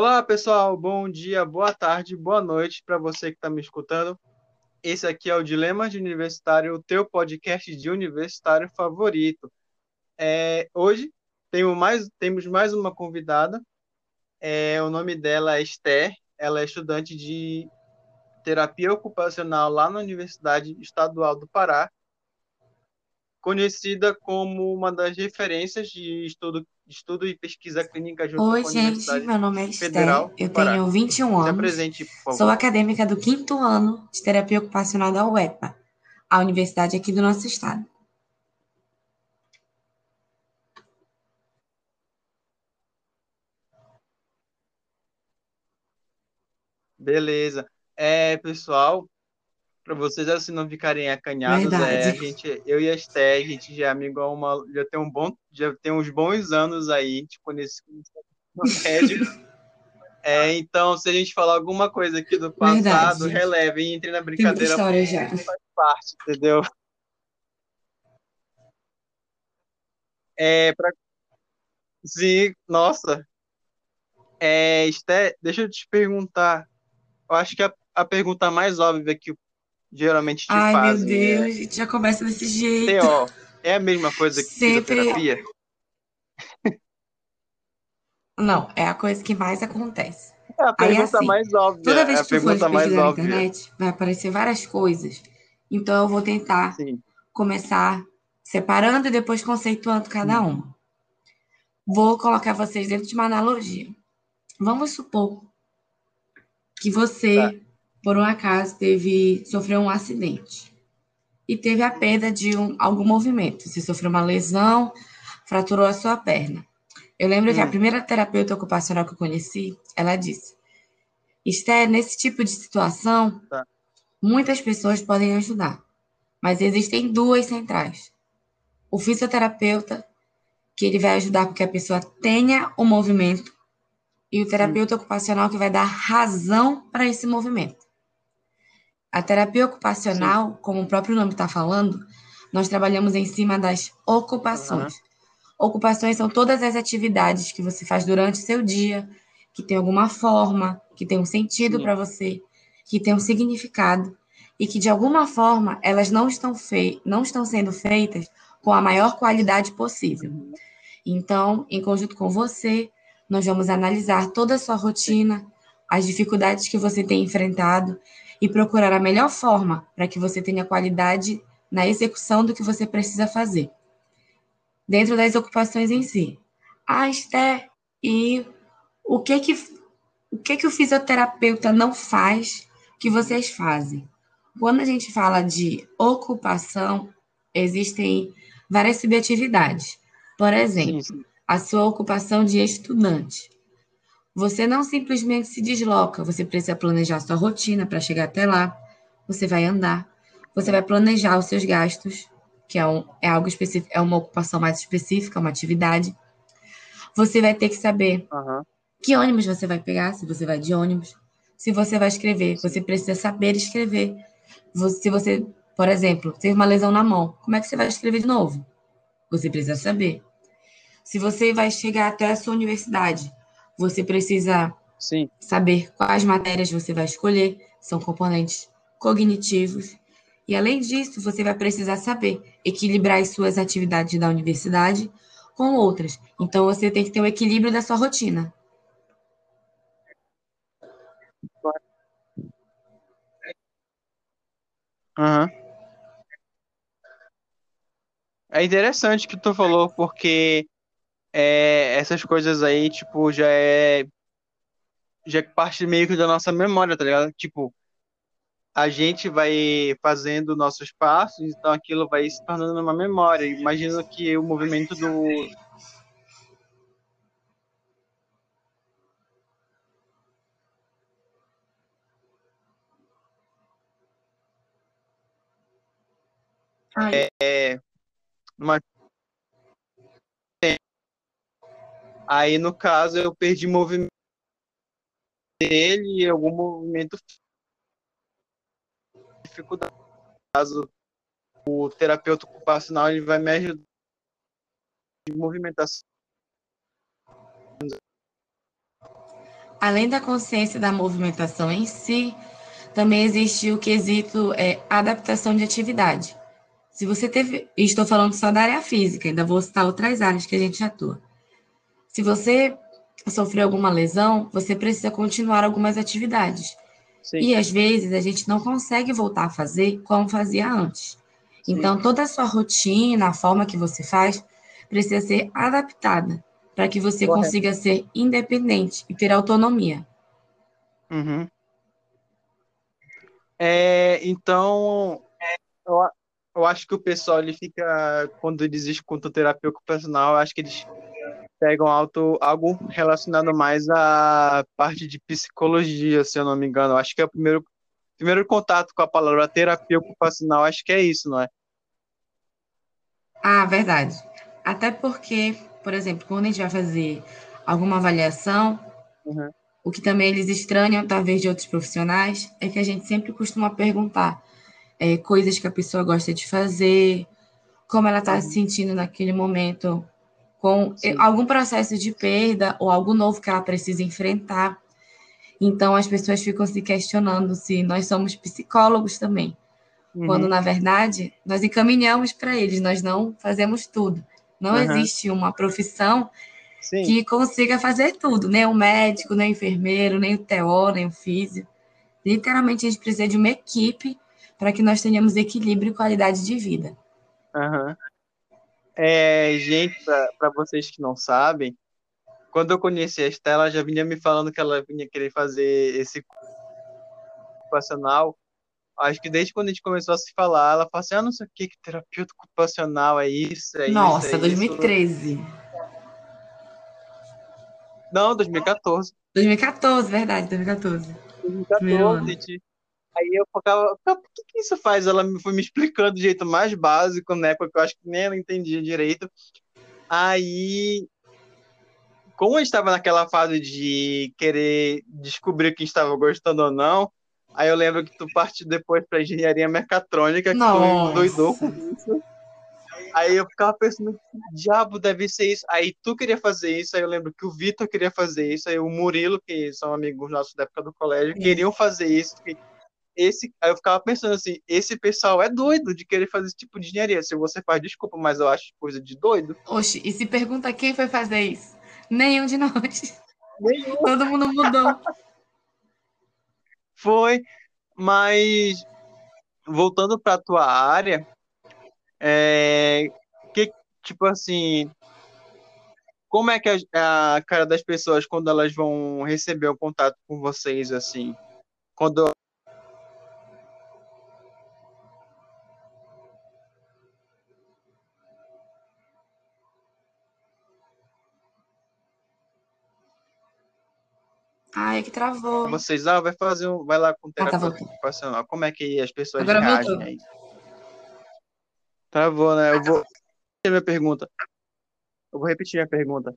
Olá, pessoal. Bom dia, boa tarde, boa noite para você que está me escutando. Esse aqui é o Dilema de Universitário, o teu podcast de universitário favorito. É, hoje tenho mais, temos mais uma convidada. É, o nome dela é Esther. Ela é estudante de terapia ocupacional lá na Universidade Estadual do Pará, conhecida como uma das referências de estudo, estudo e pesquisa clínica junto Oi, com a gente, Universidade meu nome é Esther, Federal eu do Pará. tenho 21 Se anos, apresente, por favor. sou acadêmica do quinto ano de terapia ocupacional da UEPA, a universidade aqui do nosso estado. Beleza. É, pessoal, para vocês assim não ficarem acanhados, é, a gente, eu e a Esther, a gente já é amigo há uma, já tem um bom, já tem uns bons anos aí, conheci no médio. É, então, se a gente falar alguma coisa aqui do passado, Verdade. releve e entre na Tem muita brincadeira história já. faz parte, entendeu? É, pra, sim, nossa. É, Esther, deixa eu te perguntar. Eu acho que a, a pergunta mais óbvia que geralmente te Ai, meu fazem é Deus, a gente já começa desse jeito. TO é a mesma coisa que Sempre. fisioterapia? Não, é a coisa que mais acontece. É a Aí, pergunta assim, mais óbvia, toda é vez a que tu for pesquisar na óbvia. internet, vai aparecer várias coisas. Então, eu vou tentar Sim, começar separando e depois conceituando cada Hum. uma. Vou colocar vocês dentro de uma analogia. Vamos supor que tá. Por um acaso, teve, sofreu um acidente e teve a perda de um, algum movimento. Você sofreu uma lesão, fraturou a sua perna. Eu lembro que a Hum, primeira terapeuta ocupacional que eu conheci, ela disse: Esther, nesse tipo de situação, tá. muitas pessoas podem ajudar, mas existem duas centrais. O fisioterapeuta, que ele vai ajudar com que a pessoa tenha o movimento, e o terapeuta ocupacional, que vai dar razão para esse movimento. A terapia sim. ocupacional, como o próprio nome está falando, nós trabalhamos em cima das ocupações. Ocupações são todas as atividades que você faz durante o seu dia, que tem alguma forma, que tem um sentido sim. para você, que tem um significado e que de alguma forma elas não estão fei não estão sendo feitas com a maior qualidade possível. Uhum, Então, em conjunto com você, nós vamos analisar toda a sua sim. rotina, as dificuldades que você tem enfrentado e procurar a melhor forma para que você tenha qualidade na execução do que você precisa fazer, dentro das ocupações em si. Ah, Esther, e o que que, o que que o fisioterapeuta não faz que vocês fazem? Quando a gente fala de ocupação, existem várias subatividades. Por exemplo, a sua ocupação de estudante. Você não simplesmente se desloca, você precisa planejar sua rotina para chegar até lá. Você vai andar, você vai planejar os seus gastos, que é, um, é algo específico, é uma ocupação mais específica, uma atividade. Você vai ter que saber Aham, que ônibus você vai pegar, se você vai de ônibus. Se você vai escrever, você precisa saber escrever. Você- Se você, por exemplo, teve uma lesão na mão, como é que você vai escrever de novo? Você precisa saber. Se você vai chegar até a sua universidade, você precisa Sim, saber quais matérias você vai escolher, são componentes cognitivos. E além disso, você vai precisar saber equilibrar as suas atividades da universidade com outras. Então você tem que ter o equilíbrio da sua rotina. aham. É interessante que tu falou, porque é, essas coisas aí, tipo, já é, já é parte meio que da nossa memória, tá ligado? Tipo, a gente vai fazendo nossos passos, então aquilo vai se tornando uma memória. Imagino que o movimento do. Ai, Numa... Aí, no caso, eu perdi movimento dele e algum movimento dificuldade. Caso o terapeuta ocupacional ele vai me ajudar em movimentação. além da consciência da movimentação em si, também existe o quesito é, adaptação de atividade. Se você teve, estou falando só da área física, ainda vou citar outras áreas que a gente atua. Se você sofreu alguma lesão, você precisa continuar algumas atividades. Sim. E às vezes a gente não consegue voltar a fazer como fazia antes. Sim. Então, toda a sua rotina, a forma que você faz, precisa ser adaptada para que você Correto. consiga ser independente e ter autonomia. Uhum. É, então, eu, eu acho que o pessoal ele fica, quando eles escutam terapia ocupacional, eu acho que eles pegam alto, algo relacionado mais à parte de psicologia, se eu não me engano. Acho que é o primeiro, primeiro contato com a palavra terapia ocupacional, acho que é isso, não é? Ah, verdade. Até porque, por exemplo, quando a gente vai fazer alguma avaliação, uhum. o que também eles estranham, talvez, de outros profissionais, é que a gente sempre costuma perguntar é, coisas que a pessoa gosta de fazer, como ela está se sentindo naquele momento, com Sim. algum processo de perda ou algo novo que ela precisa enfrentar. Então, as pessoas ficam se questionando se nós somos psicólogos também. Uhum. Quando, na verdade, nós encaminhamos para eles, nós não fazemos tudo. Não uhum. existe uma profissão Sim. que consiga fazer tudo, nem o médico, nem o enfermeiro, nem o TO, nem o físico. Literalmente, a gente precisa de uma equipe para que nós tenhamos equilíbrio e qualidade de vida. Uhum. É, gente, para vocês que não sabem, quando eu conheci a Estela, ela já vinha me falando que ela vinha querer fazer esse ocupacional. Acho que desde quando a gente começou a se falar, ela fala assim: ah, não sei o que, que terapeuta ocupacional é isso, é Nossa, isso. Nossa, é 2013. Isso. Não, 2014. 2014, verdade, 2014. 2014, gente. Aí eu ficava, por que, que isso faz? Ela foi me explicando do jeito mais básico, né? Porque eu acho que nem ela entendia direito. Aí, como eu estava naquela fase de querer descobrir quem estava gostando ou não, aí eu lembro que tu partiu depois para engenharia mecatrônica, que Nossa. tu doidou com isso. Aí eu ficava pensando, que diabo deve ser isso? Aí tu queria fazer isso, aí eu lembro que o Vitor queria fazer isso, aí o Murilo, que são amigos nossos da época do colégio, queriam fazer isso esse, aí eu ficava pensando assim, esse pessoal é doido de querer fazer esse tipo de engenharia. Se você faz, desculpa, mas eu acho coisa de doido. Oxe, e se pergunta quem foi fazer isso? Nenhum de nós. Nenhum. Todo mundo mudou. foi, mas voltando para tua área, é, que tipo assim, como é que a, a cara das pessoas quando elas vão receber o contato com vocês assim? Quando Ai, que travou. Vocês, ah, vai fazer um, vai lá com terapeuta ah, tá ocupacional. Como é que as pessoas Agora reagem aí? Travou, né? Eu vou repetir minha pergunta. Eu vou repetir minha pergunta.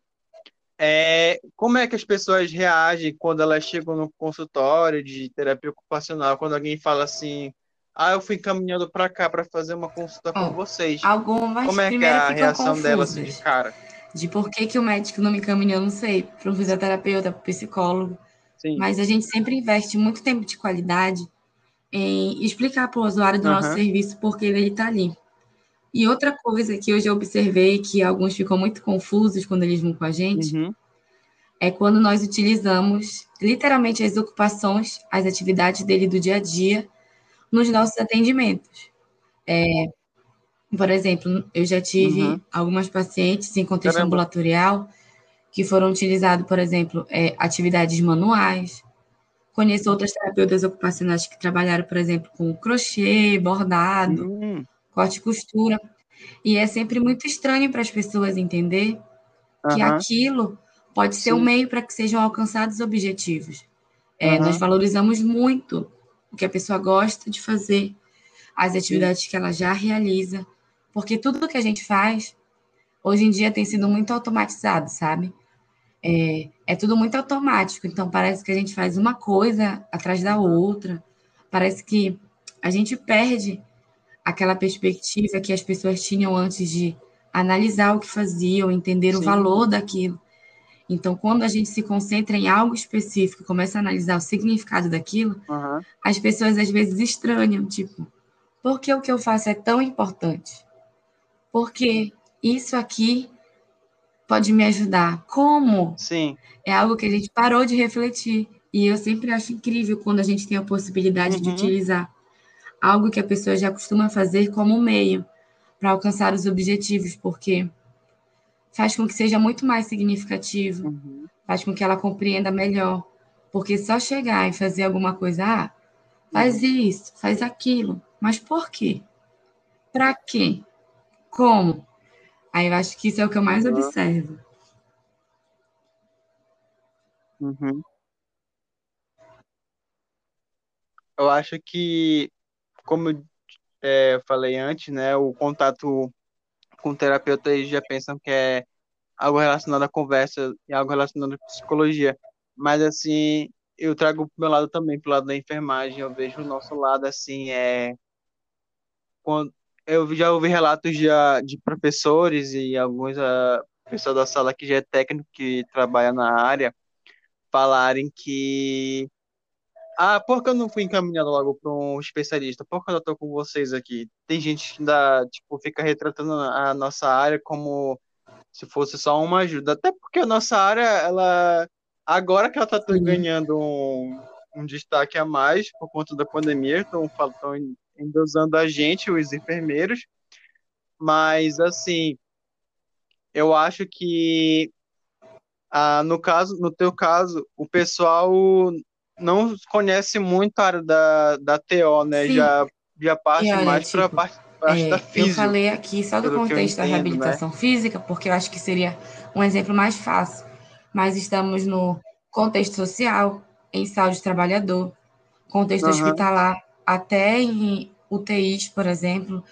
É, como é que as pessoas reagem quando elas chegam no consultório de terapia ocupacional, quando alguém fala assim, ah, eu fui encaminhando para cá para fazer uma consulta com vocês. Algumas Como é que é a reação confusas. dela assim, de cara? De por que, que o médico não me encaminhou, não sei, para um fisioterapeuta, para um psicólogo. Sim. Mas a gente sempre investe muito tempo de qualidade em explicar para o usuário do uhum. nosso serviço por que ele está ali. E outra coisa que hoje eu observei que alguns ficam muito confusos quando eles vão com a gente uhum. é quando nós utilizamos literalmente as ocupações, as atividades dele do dia a dia nos nossos atendimentos. É, por exemplo, eu já tive uhum. algumas pacientes em contexto Caramba. ambulatorial que foram utilizados, por exemplo, é, atividades manuais. Conheço outras terapeutas ocupacionais que trabalharam, por exemplo, com crochê, bordado, uhum. corte e costura. E é sempre muito estranho para as pessoas entender uhum. que aquilo pode ser Sim. um meio para que sejam alcançados objetivos. É, uhum. Nós valorizamos muito o que a pessoa gosta de fazer, as atividades Sim. que ela já realiza, porque tudo que a gente faz hoje em dia tem sido muito automatizado, sabe? É, é tudo muito automático, então parece que a gente faz uma coisa atrás da outra, parece que a gente perde aquela perspectiva que as pessoas tinham antes de analisar o que faziam, entender Sim. o valor daquilo. Então, quando a gente se concentra em algo específico, começa a analisar o significado daquilo, Aham. as pessoas às vezes estranham, tipo, por que o que eu faço é tão importante? Porque isso aqui pode me ajudar. Como? Sim. É algo que a gente parou de refletir. E eu sempre acho incrível quando a gente tem a possibilidade de Uhum. utilizar algo que a pessoa já costuma fazer como meio para alcançar os objetivos, porque faz com que seja muito mais significativo, Uhum. faz com que ela compreenda melhor. Porque só chegar e fazer alguma coisa, ah, faz isso, faz aquilo, mas por quê? Para quê? Como? Aí eu acho que isso é o que eu mais Uhum. observo. Uhum. Eu acho que, como eu é, falei antes, né, o contato com o terapeuta eles já pensam que é algo relacionado à conversa e algo relacionado à psicologia. Mas assim, eu trago pro meu lado também, pro lado da enfermagem, eu vejo o nosso lado assim, é quando eu já ouvi relatos de, de professores e alguns ah, pessoal da sala que já é técnico que trabalha na área falarem que ah, por que eu não fui encaminhado logo para um especialista? Por que eu tô com vocês aqui? Tem gente que ainda, tipo, fica retratando a nossa área como se fosse só uma ajuda. Até porque a nossa área, ela, agora que ela tá Sim. ganhando um, um destaque a mais por conta da pandemia, estão endeusando a gente, os enfermeiros. Mas, assim, eu acho que, ah, no caso, no teu caso, o pessoal não conhece muito a área da, da TO, né? Sim. Já, já parte olha, mais para a tipo, parte, parte da É, eu falei aqui só do contexto da entendo, né? reabilitação física, porque eu acho que seria um exemplo mais fácil. Mas estamos no contexto social, em saúde do trabalhador, contexto Aham, hospitalar, até em UTIs, por exemplo,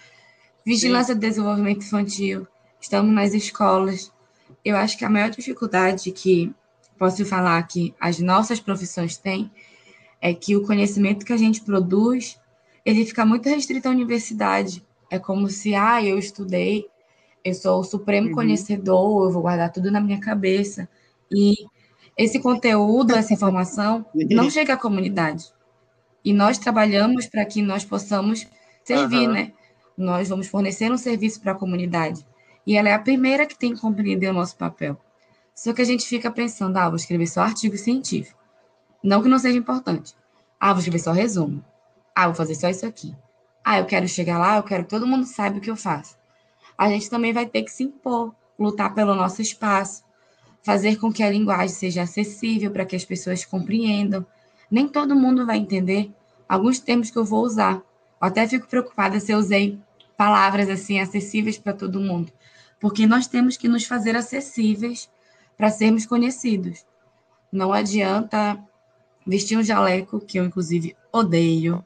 sim. vigilância do desenvolvimento infantil, estamos nas escolas. Eu acho que a maior dificuldade que posso falar que as nossas profissões têm é que o conhecimento que a gente produz, ele fica muito restrito à universidade. É como se, ah, eu estudei, eu sou o supremo Uhum. conhecedor, eu vou guardar tudo na minha cabeça. E esse conteúdo, essa informação, não chega à comunidade. E nós trabalhamos para que nós possamos servir, Aham, né? Nós vamos fornecer um serviço para a comunidade. E ela é a primeira que tem que compreender o nosso papel. Só que a gente fica pensando, ah, vou escrever só artigo científico. Não que não seja importante. Ah, vou escrever só resumo. Ah, vou fazer só isso aqui. Ah, eu quero chegar lá, eu quero que todo mundo saiba o que eu faço. A gente também vai ter que se impor, lutar pelo nosso espaço, fazer com que a linguagem seja acessível para que as pessoas compreendam. Nem todo mundo vai entender alguns termos que eu vou usar. Eu até fico preocupada se eu usei palavras assim acessíveis para todo mundo, porque nós temos que nos fazer acessíveis para sermos conhecidos. Não adianta vestir um jaleco, que eu inclusive odeio,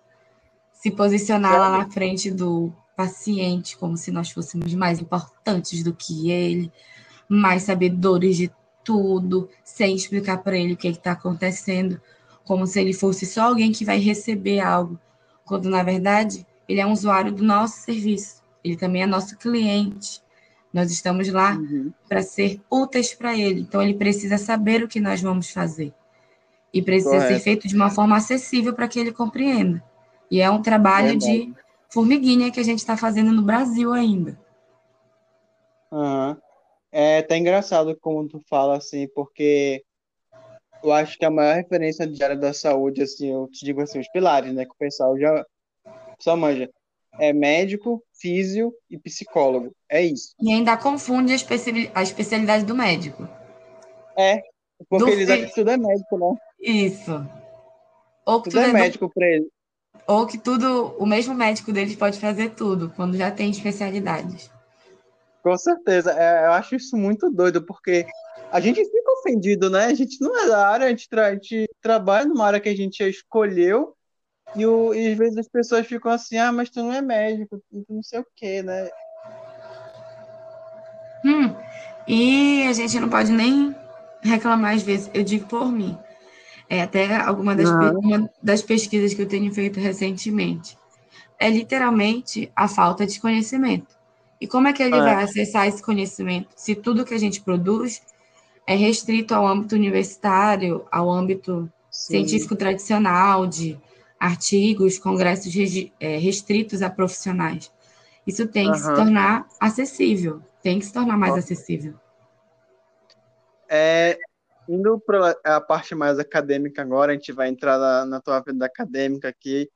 se posicionar lá na frente do paciente como se nós fôssemos mais importantes do que ele, mais sabedores de tudo, sem explicar para ele o que está acontecendo, como se ele fosse só alguém que vai receber algo, quando na verdade ele é um usuário do nosso serviço, ele também é nosso cliente. Nós estamos lá Uhum. para ser úteis para ele, então ele precisa saber o que nós vamos fazer e precisa ser Correto, feito de uma forma acessível para que ele compreenda. E é um trabalho verdade. de formiguinha que a gente está fazendo no Brasil ainda. Aham. É até engraçado como tu fala assim, porque eu acho que a maior referência de área da saúde, assim, eu te digo assim, os pilares, né, que o pessoal já só manja, é médico, físio e psicólogo. É isso. E ainda confunde a, especi- a especialidade do médico. É, porque Do eles acham que tudo é médico, né? Isso. Ou que Tudo tudo é é do- médico pra eles. ou que tudo, o mesmo médico deles pode fazer tudo, quando já tem especialidades. Com certeza. É, eu acho isso muito doido, porque a gente fica ofendido, né? A gente não é da área, a gente, tra- a gente trabalha numa área que a gente escolheu, e, o, e às vezes as pessoas ficam assim, ah, mas tu não é médico, tu não sei o quê, né? Hum, e a gente não pode nem reclamar às vezes, eu digo por mim. É até alguma das, pe- uma das pesquisas que eu tenho feito recentemente. É literalmente a falta de conhecimento. E como é que ele É. vai acessar esse conhecimento se tudo que a gente produz é restrito ao âmbito universitário, ao âmbito Sim. científico tradicional, de artigos, congressos é, restritos a profissionais. Isso tem que se tornar acessível, tem que se tornar mais acessível. É, indo para a parte mais acadêmica agora, a gente vai entrar na, na tua vida acadêmica aqui.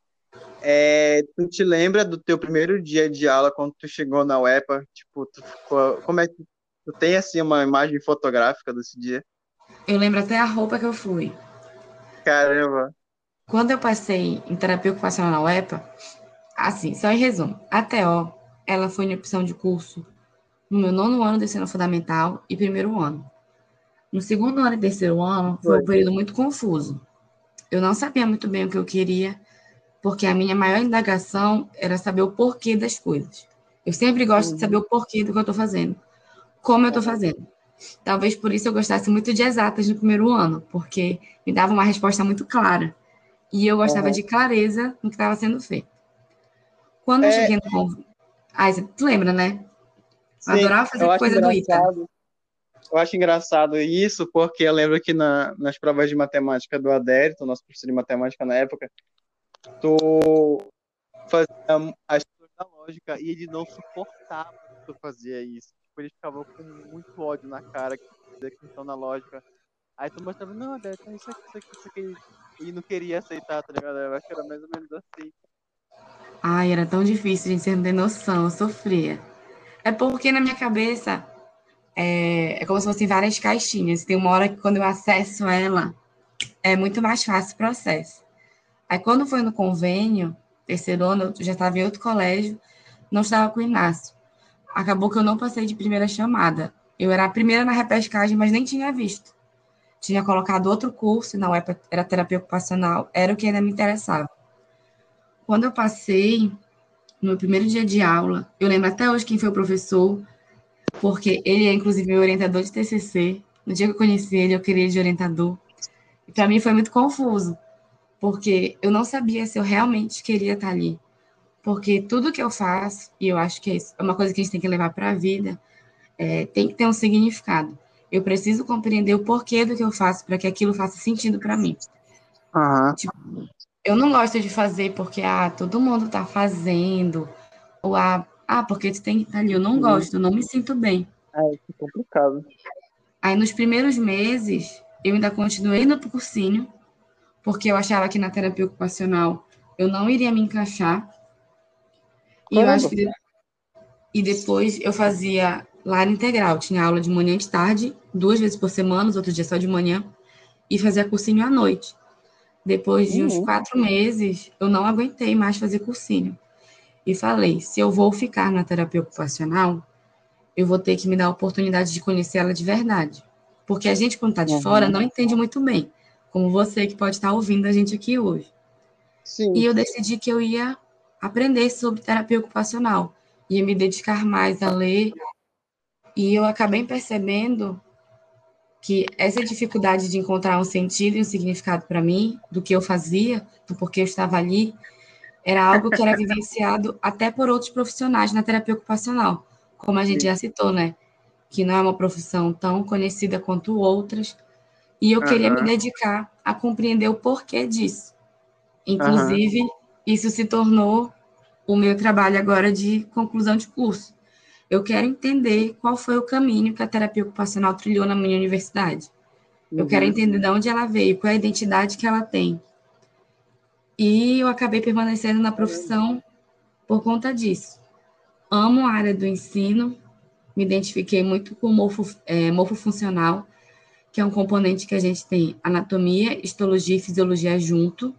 É, tu te lembra do teu primeiro dia de aula quando tu chegou na UEPA? Tipo, tu ficou, como é que tu tem assim uma imagem fotográfica desse dia? Eu lembro até a roupa que eu fui. Caramba. Quando eu passei em terapia ocupacional na UEPA, assim, só em resumo, a TO, ela foi minha opção de curso no meu nono ano do ensino fundamental e primeiro ano. No segundo ano e terceiro ano, foi um período muito confuso. Eu não sabia muito bem o que eu queria, porque a minha maior indagação era saber o porquê das coisas. Eu sempre gosto de saber o porquê do que eu estou fazendo, como eu estou fazendo. Talvez por isso eu gostasse muito de exatas no primeiro ano, porque me dava uma resposta muito clara. E eu gostava uhum. de clareza no que estava sendo feito. Quando é... eu cheguei no. Ah, você lembra, né? Eu Sim, adorava fazer coisa do ITA. Eu acho engraçado isso, porque eu lembro que na, nas provas de matemática do Adérito, nosso professor de matemática na época, tu fazia as coisas da lógica e ele não suportava que tu fazia isso. Tipo, ele ficava com muito ódio na cara da questão na lógica. Aí tu mostrava, não, Adérito, isso aqui, isso aqui, isso aqui e não queria aceitar, tá ligado? Eu acho que era mais ou menos assim. Ai, era tão difícil, gente, você não tem noção, eu sofria. É porque na minha cabeça é, é como se fossem várias caixinhas. Tem uma hora que quando eu acesso ela, é muito mais fácil o processo. Aí quando foi no convênio, terceiro ano, eu já estava em outro colégio, não estava com o Inácio. Acabou que eu não passei de primeira chamada. Eu era a primeira na repescagem, mas nem tinha visto tinha colocado outro curso, não era terapia ocupacional, era o que ainda me interessava. Quando eu passei, no meu primeiro dia de aula, eu lembro até hoje quem foi o professor, porque ele é inclusive meu orientador de TCC. No dia que eu conheci ele, eu queria ele de orientador. E para mim foi muito confuso, porque eu não sabia se eu realmente queria estar ali. Porque tudo que eu faço, e eu acho que é, é uma coisa que a gente tem que levar para a vida, é, tem que ter um significado. Eu preciso compreender o porquê do que eu faço para que aquilo faça sentido para mim. Uhum. Tipo, eu não gosto de fazer porque ah, todo mundo está fazendo, ou ah, ah, porque tu tem que estar ali. Eu não uhum. gosto, eu não me sinto bem. É, é complicado. Aí nos primeiros meses, eu ainda continuei no cursinho, porque eu achava que na terapia ocupacional eu não iria me encaixar. E eu acho que e depois eu fazia Lar integral, tinha aula de manhã e de tarde, duas vezes por semana, os outros dias só de manhã, e fazia cursinho à noite. Depois de uhum. uns quatro meses, eu não aguentei mais fazer cursinho. E falei: se eu vou ficar na terapia ocupacional, eu vou ter que me dar a oportunidade de conhecer ela de verdade. Porque a gente, quando está de uhum. fora, não entende muito bem, como você que pode estar ouvindo a gente aqui hoje. Sim. E eu decidi que eu ia aprender sobre terapia ocupacional, ia me dedicar mais a ler e eu acabei percebendo que essa dificuldade de encontrar um sentido e um significado para mim, do que eu fazia, do porquê eu estava ali, era algo que era vivenciado até por outros profissionais na terapia ocupacional, como a gente já citou, né? Que não é uma profissão tão conhecida quanto outras. E eu uhum. queria me dedicar a compreender o porquê disso. Inclusive, uhum. isso se tornou o meu trabalho agora de conclusão de curso. Eu quero entender qual foi o caminho que a terapia ocupacional trilhou na minha universidade. Uhum. Eu quero uhum. entender de onde ela veio, qual é a identidade que ela tem. E eu acabei permanecendo na profissão por conta disso. Amo a área do ensino, me identifiquei muito com o morfo, é, morfofuncional, que é um componente que a gente tem anatomia, histologia e fisiologia junto.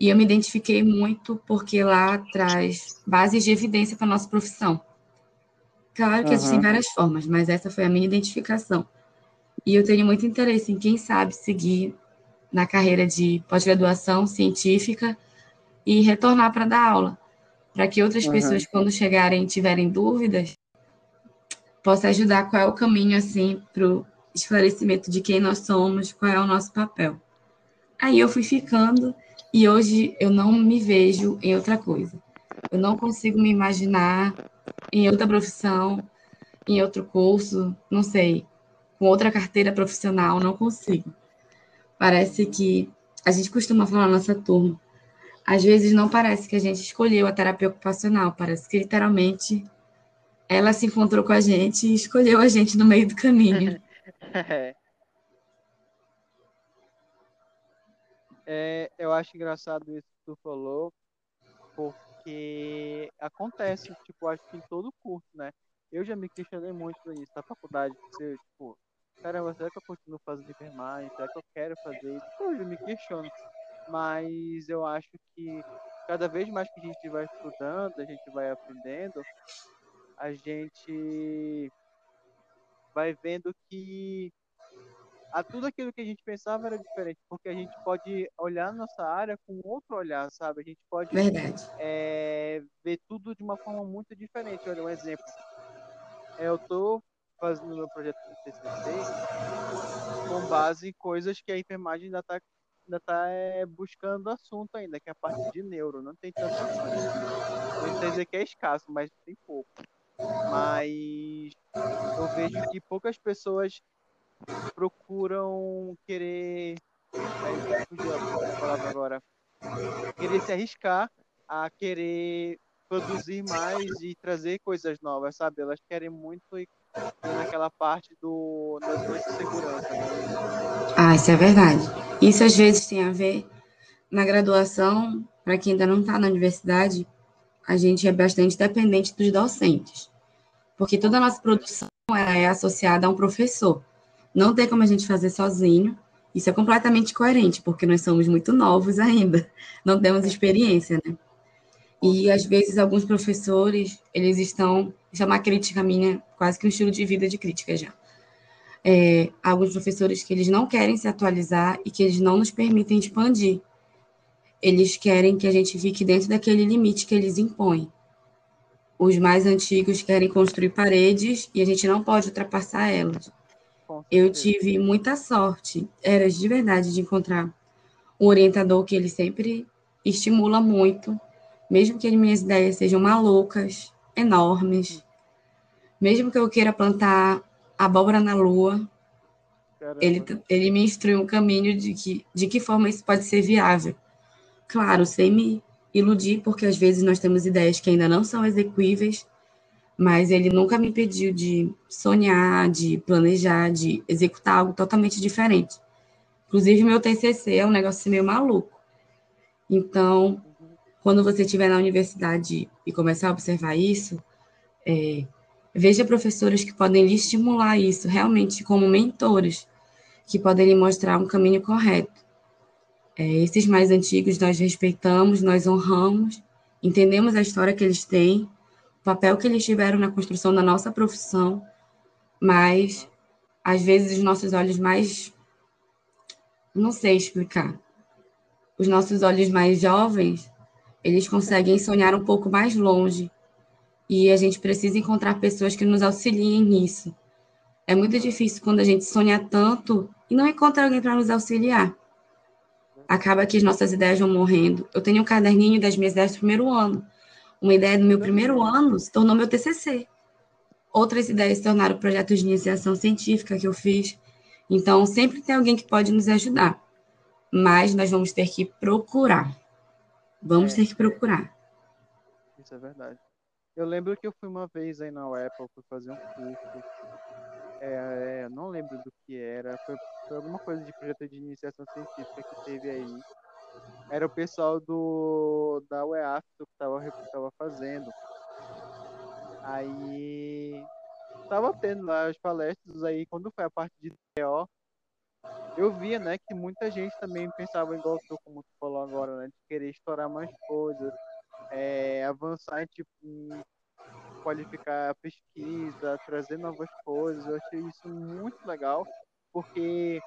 E eu me identifiquei muito porque lá traz bases de evidência para a nossa profissão. Claro que uhum. existem várias formas, mas essa foi a minha identificação. E eu tenho muito interesse em, quem sabe, seguir na carreira de pós-graduação científica e retornar para dar aula, para que outras uhum. pessoas, quando chegarem tiverem dúvidas, possa ajudar qual é o caminho, assim, esclarecimento de quem nós somos, qual é o nosso papel. Aí eu fui ficando e hoje eu não me vejo em outra coisa. Eu não consigo me imaginar em outra profissão, em outro curso, não sei. com outra carteira profissional, não consigo. Parece que a gente costuma falar na nossa turma. Às vezes não parece que a gente escolheu a terapia ocupacional, parece que literalmente ela se encontrou com a gente e escolheu a gente no meio do caminho. é, eu acho engraçado isso que tu falou, porque acontece, tipo, acho que em todo curso, né? Eu já me questionei muito nisso, na faculdade, se, tipo, caramba, será que eu continuo fazendo enfermagem? Será que eu quero fazer isso? Eu já me questiono. Mas eu acho que cada vez mais que a gente vai estudando, a gente vai aprendendo, a gente vai vendo que a tudo aquilo que a gente pensava era diferente, porque a gente pode olhar nossa área com outro olhar, sabe? A gente pode é, ver tudo de uma forma muito diferente. Olha, um exemplo. Eu estou fazendo meu projeto de TCC com base em coisas que a enfermagem ainda está ainda tá, é, buscando assunto ainda, que é a parte de neuro. Não tem tanto assunto. Não dizer que é escasso, mas tem pouco. Mas eu vejo que poucas pessoas procuram querer. Palavra agora. Querer se arriscar a querer produzir mais e trazer coisas novas, sabe? Elas querem muito ir naquela parte do, da zona de segurança. Né? Ah, isso é verdade. Isso às vezes tem a ver na graduação, para quem ainda não está na universidade, a gente é bastante dependente dos docentes, porque toda a nossa produção ela é associada a um professor. Não tem como a gente fazer sozinho. Isso é completamente coerente, porque nós somos muito novos ainda, não temos experiência, né? E às vezes alguns professores, eles estão, isso é uma crítica minha, quase que um estilo de vida de crítica já. É, alguns professores que eles não querem se atualizar e que eles não nos permitem expandir. Eles querem que a gente fique dentro daquele limite que eles impõem. Os mais antigos querem construir paredes e a gente não pode ultrapassar elas. Eu tive muita sorte, era de verdade, de encontrar um orientador que ele sempre estimula muito mesmo que as minhas ideias sejam malucas, enormes, mesmo que eu queira plantar abóbora na lua, ele, ele me instrui um caminho de que, de que forma isso pode ser viável. Claro, sem me iludir, porque às vezes nós temos ideias que ainda não são execuíveis, mas ele nunca me pediu de sonhar, de planejar, de executar algo totalmente diferente. Inclusive, meu TCC é um negócio meio maluco. Então, quando você estiver na universidade e começar a observar isso, é, veja professores que podem lhe estimular isso, realmente como mentores, que podem lhe mostrar um caminho correto. É, esses mais antigos nós respeitamos, nós honramos, entendemos a história que eles têm, o papel que eles tiveram na construção da nossa profissão, mas às vezes os nossos olhos mais. Não sei explicar. Os nossos olhos mais jovens eles conseguem sonhar um pouco mais longe. E a gente precisa encontrar pessoas que nos auxiliem nisso. É muito difícil quando a gente sonha tanto e não encontra alguém para nos auxiliar. Acaba que as nossas ideias vão morrendo. Eu tenho um caderninho das minhas ideias do primeiro ano. Uma ideia do meu primeiro ano se tornou meu TCC. Outras ideias se tornaram projetos de iniciação científica que eu fiz. Então, sempre tem alguém que pode nos ajudar. Mas nós vamos ter que procurar. Vamos é, ter que procurar. Isso é verdade. Eu lembro que eu fui uma vez aí na Apple, fui fazer um curso. É, é, não lembro do que era. Foi, foi, alguma coisa de projeto de iniciação científica que teve aí. Era o pessoal do da UEAF que estava tava fazendo. Aí tava tendo lá as palestras aí, quando foi a parte de DO, eu via, né, que muita gente também pensava igual tu, como tu falou agora, né, de querer estourar mais coisas, é, avançar tipo, em qualificar a pesquisa, trazer novas coisas. Eu achei isso muito legal, porque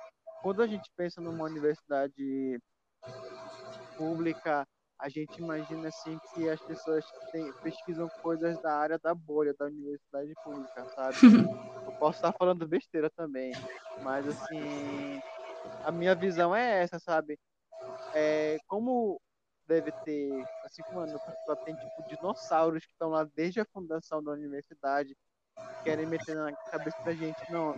quando a gente pensa numa universidade pública, a gente imagina assim que as pessoas pesquisam coisas da área da bolha da universidade pública, sabe? Eu posso estar falando besteira também, mas assim, a minha visão é essa, sabe? É, como deve ter, assim como no particular tem tipo dinossauros que estão lá desde a fundação da universidade, querem meter na cabeça da gente, não,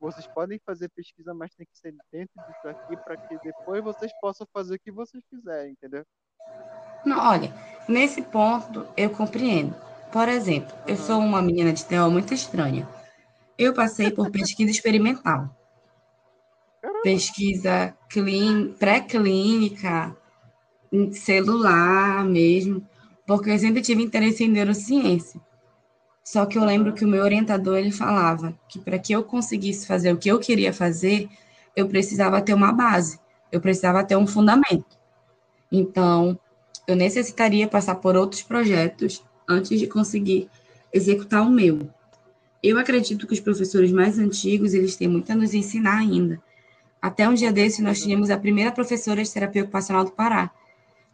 vocês podem fazer pesquisa, mas tem que ser dentro disso aqui para que depois vocês possam fazer o que vocês quiserem, entendeu? Não, olha, nesse ponto eu compreendo. Por exemplo, eu sou uma menina de teor muito estranha. Eu passei por pesquisa experimental. Pesquisa pré-clínica, celular mesmo, porque eu sempre tive interesse em neurociência. Só que eu lembro que o meu orientador ele falava que para que eu conseguisse fazer o que eu queria fazer, eu precisava ter uma base, eu precisava ter um fundamento. Então, eu necessitaria passar por outros projetos antes de conseguir executar o meu. Eu acredito que os professores mais antigos, eles têm muito a nos ensinar ainda. Até um dia desse, nós tínhamos a primeira professora de terapia ocupacional do Pará,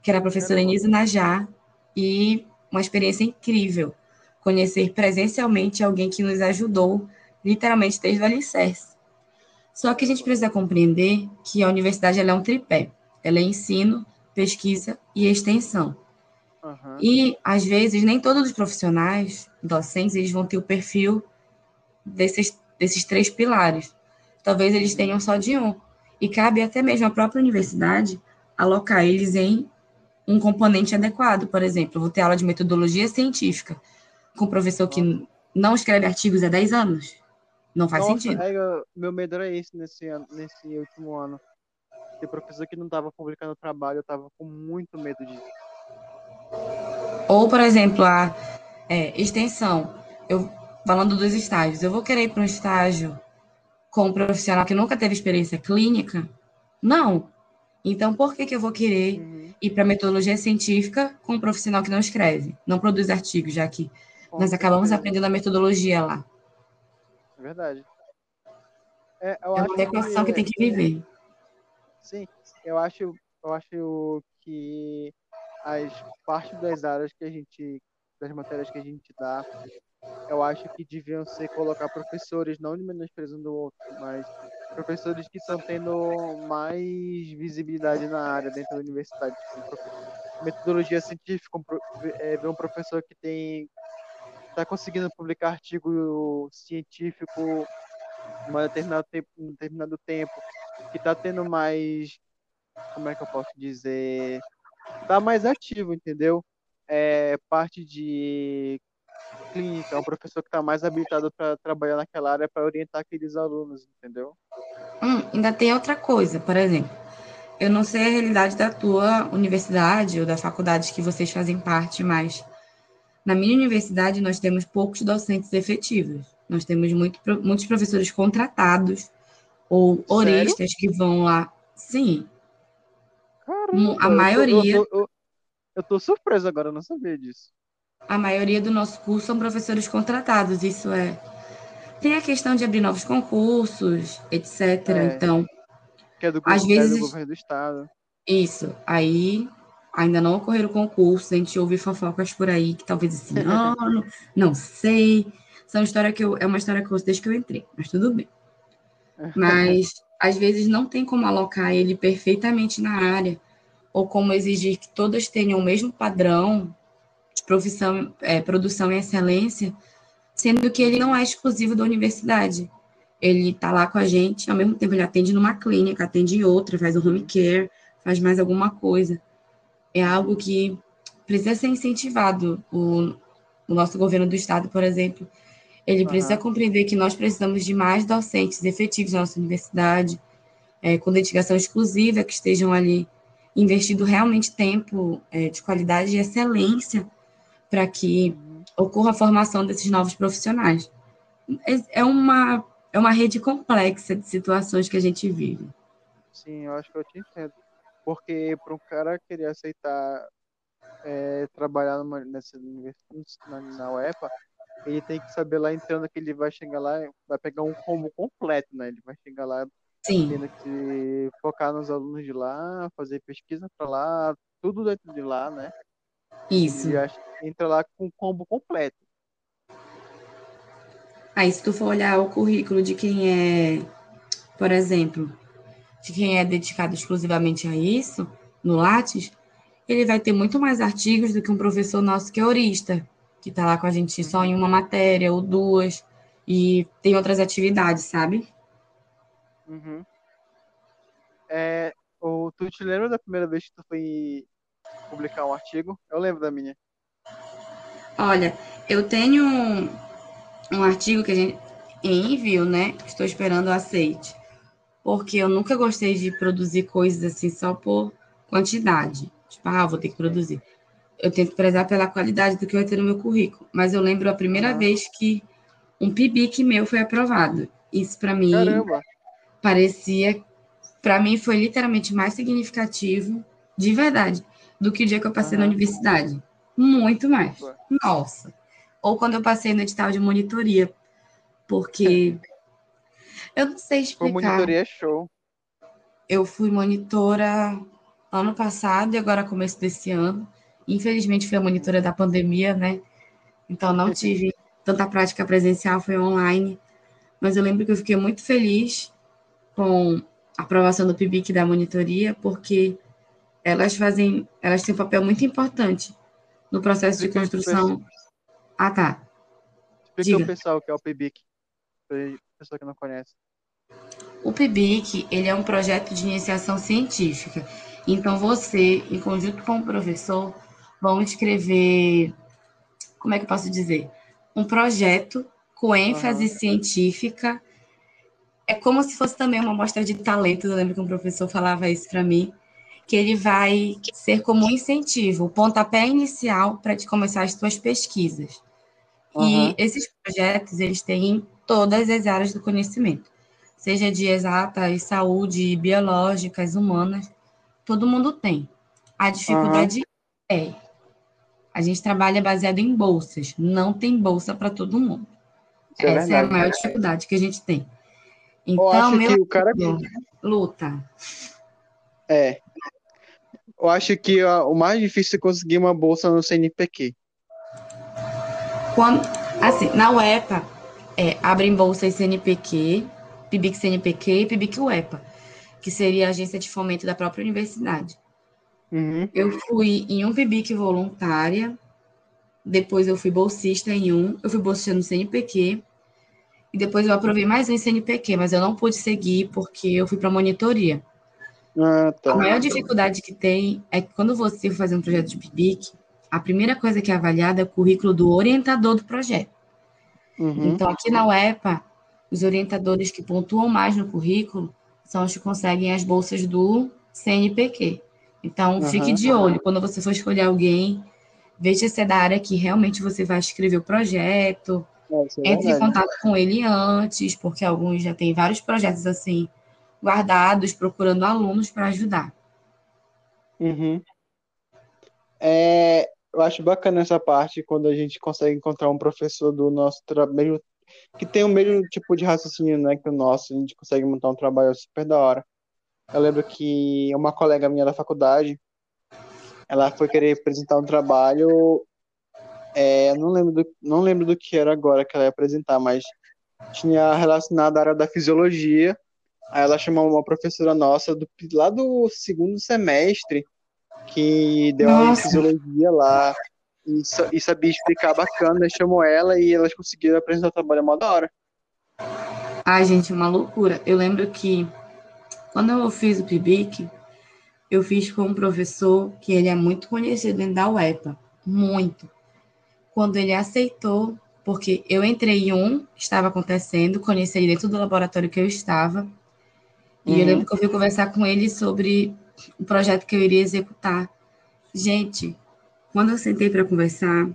que era a professora Enisa Najá, e uma experiência incrível conhecer presencialmente alguém que nos ajudou, literalmente desde o alicerce. Só que a gente precisa compreender que a universidade é um tripé. Ela é ensino, pesquisa e extensão. Uhum. E, às vezes, nem todos os profissionais docentes eles vão ter o perfil desses, desses três pilares. Talvez eles tenham só de um. E cabe até mesmo à própria universidade alocar eles em um componente adequado. Por exemplo, eu vou ter aula de metodologia científica com um professor que não escreve artigos há 10 anos. Não faz Nossa, sentido. É, meu medo era esse nesse, ano, nesse último ano. Ter professor que não estava publicando trabalho, eu estava com muito medo disso. Ou, por exemplo, a é, extensão. Eu, falando dos estágios, eu vou querer ir para um estágio com um profissional que nunca teve experiência clínica? Não. Então, por que, que eu vou querer uhum. Ir para metodologia científica com um profissional que não escreve, não produz artigos, já que nós acabamos aprendendo a metodologia lá. É verdade. É, é uma adequação que, que, tem que viver. Sim, eu acho, eu acho que as partes das áreas que a gente, das matérias que a gente dá, eu acho que deviam ser colocar professores, não de menosprezando o outro, mas professores que estão tendo mais visibilidade na área dentro da universidade. Tipo, metodologia científica, é, ver um professor que tem está conseguindo publicar artigo científico em determinado tempo, um determinado tempo que está tendo mais, como é que eu posso dizer, está mais ativo, entendeu? É parte de clínica, é um professor que está mais habilitado para trabalhar naquela área para orientar aqueles alunos, entendeu? Hum, ainda tem outra coisa, por exemplo, eu não sei a realidade da tua universidade ou da faculdade que vocês fazem parte, mas na minha universidade, nós temos poucos docentes efetivos. Nós temos muito, muitos professores contratados ou oristas que vão lá. Sim. Caramba, a maioria. Eu tô, eu, eu tô surpreso agora, eu não sabia disso. A maioria do nosso curso são professores contratados, isso é. Tem a questão de abrir novos concursos, etc. É, então. Que é do, às vezes, é do governo do estado. Isso. Aí ainda não ocorreram concursos, a gente ouve fofocas por aí que talvez esse ano, não sei. São história que eu, é uma história que eu desde que eu entrei, mas tudo bem. Mas às vezes não tem como alocar ele perfeitamente na área, ou como exigir que todas tenham o mesmo padrão de profissão, é, produção e excelência, sendo que ele não é exclusivo da universidade. Ele está lá com a gente, ao mesmo tempo ele atende numa clínica, atende em outra, faz um home care, faz mais alguma coisa é algo que precisa ser incentivado. O, o nosso governo do estado, por exemplo, ele uhum. precisa compreender que nós precisamos de mais docentes efetivos na nossa universidade, é, com dedicação exclusiva, que estejam ali investindo realmente tempo é, de qualidade e excelência para que ocorra a formação desses novos profissionais. É, é uma, é uma rede complexa de situações que a gente vive. Sim, eu acho que eu te entendo. Porque para um cara querer aceitar é, trabalhar numa, nessa na, na UEPA, ele tem que saber lá entrando que ele vai chegar lá, vai pegar um combo completo, né? Ele vai chegar lá Sim. tendo que focar nos alunos de lá, fazer pesquisa para lá, tudo dentro de lá, né? Isso. E entra lá com o combo completo. Aí, se tu for olhar o currículo de quem é, por exemplo, de quem é dedicado exclusivamente a isso, no Lattes, ele vai ter muito mais artigos do que um professor nosso que é orista, que está lá com a gente só em uma matéria ou duas, e tem outras atividades, sabe? Uhum. É, o, tu te lembra da primeira vez que tu foi publicar um artigo? Eu lembro da minha. Olha, eu tenho um, um artigo que a gente envio, né? Estou esperando o aceite. Porque eu nunca gostei de produzir coisas assim só por quantidade. Tipo, ah, vou ter que produzir. Eu tento prezar pela qualidade do que vai ter no meu currículo. Mas eu lembro a primeira uhum. vez que um PIBIC meu foi aprovado. Isso para mim Caramba. parecia, para mim foi literalmente mais significativo, de verdade, do que o dia que eu passei uhum. na universidade. Muito mais. Nossa. Ou quando eu passei no edital de monitoria, porque eu não sei explicar. Foi monitoria é show. Eu fui monitora ano passado e agora começo desse ano. Infelizmente foi a monitora da pandemia, né? Então não tive tanta prática presencial, foi online. Mas eu lembro que eu fiquei muito feliz com a aprovação do PIBIC da monitoria, porque elas fazem, elas têm um papel muito importante no processo de construção. Ah, tá. Explica o pessoal que é o PIBIC, para pessoa que não conhece. O PIBIC, ele é um projeto de iniciação científica. Então, você, em conjunto com o professor, vão escrever, como é que eu posso dizer? Um projeto com ênfase uhum. científica. É como se fosse também uma mostra de talento. Eu lembro que um professor falava isso para mim, que ele vai ser como um incentivo, o pontapé inicial para te começar as suas pesquisas. Uhum. E esses projetos, eles têm em todas as áreas do conhecimento, seja de exatas, saúde, biológicas, humanas todo mundo tem. A dificuldade uhum. é a gente trabalha baseado em bolsas, não tem bolsa para todo mundo. Isso é Essa é, é, a maior dificuldade que a gente tem. Então, meu que o cara luta. É. Eu acho que o mais difícil é conseguir uma bolsa no CNPq. Quando, assim, na UEPA, é, abrem bolsas CNPq, PIBIC CNPq e PIBIC UEPA que seria a agência de fomento da própria universidade. Uhum. Eu fui em um PIBIC voluntária, depois eu fui bolsista em um, eu fui bolsista no CNPq, e depois eu aprovei mais um em CNPq, mas eu não pude seguir porque eu fui para monitoria. Ah, tá. A maior dificuldade que tem é que quando você for fazer um projeto de PIBIC, a primeira coisa que é avaliada é o currículo do orientador do projeto. Uhum. Então, aqui na UEPA, os orientadores que pontuam mais no currículo são os que conseguem as bolsas do CNPq. Então, uhum. fique de olho. Quando você for escolher alguém, veja se é da área que realmente você vai escrever o projeto. É, é Entre em contato com ele antes, porque alguns já têm vários projetos assim guardados, procurando alunos para ajudar. Uhum. É, eu acho bacana essa parte quando a gente consegue encontrar um professor do nosso mesmo que tem o mesmo tipo de raciocínio né, que o nosso, a gente consegue montar um trabalho super da hora. Eu lembro que uma colega minha da faculdade, ela foi querer apresentar um trabalho, é, não lembro do, não lembro do que era agora que ela ia apresentar, mas tinha relacionado à área da fisiologia. Aí ela chamou uma professora nossa do, lá do segundo semestre que deu uma fisiologia lá e, e sabia explicar bacana, chamou ela e elas conseguiram apresentar o trabalho mó da hora. Ai, gente, uma loucura. Eu lembro que quando eu fiz o PIBIC, eu fiz com um professor que ele é muito conhecido dentro da UEPA, muito. Quando ele aceitou, porque eu entrei em um, estava acontecendo, conheci ele dentro do laboratório que eu estava, e uhum. eu lembro que eu fui conversar com ele sobre o projeto que eu iria executar. Gente, quando eu sentei para conversar,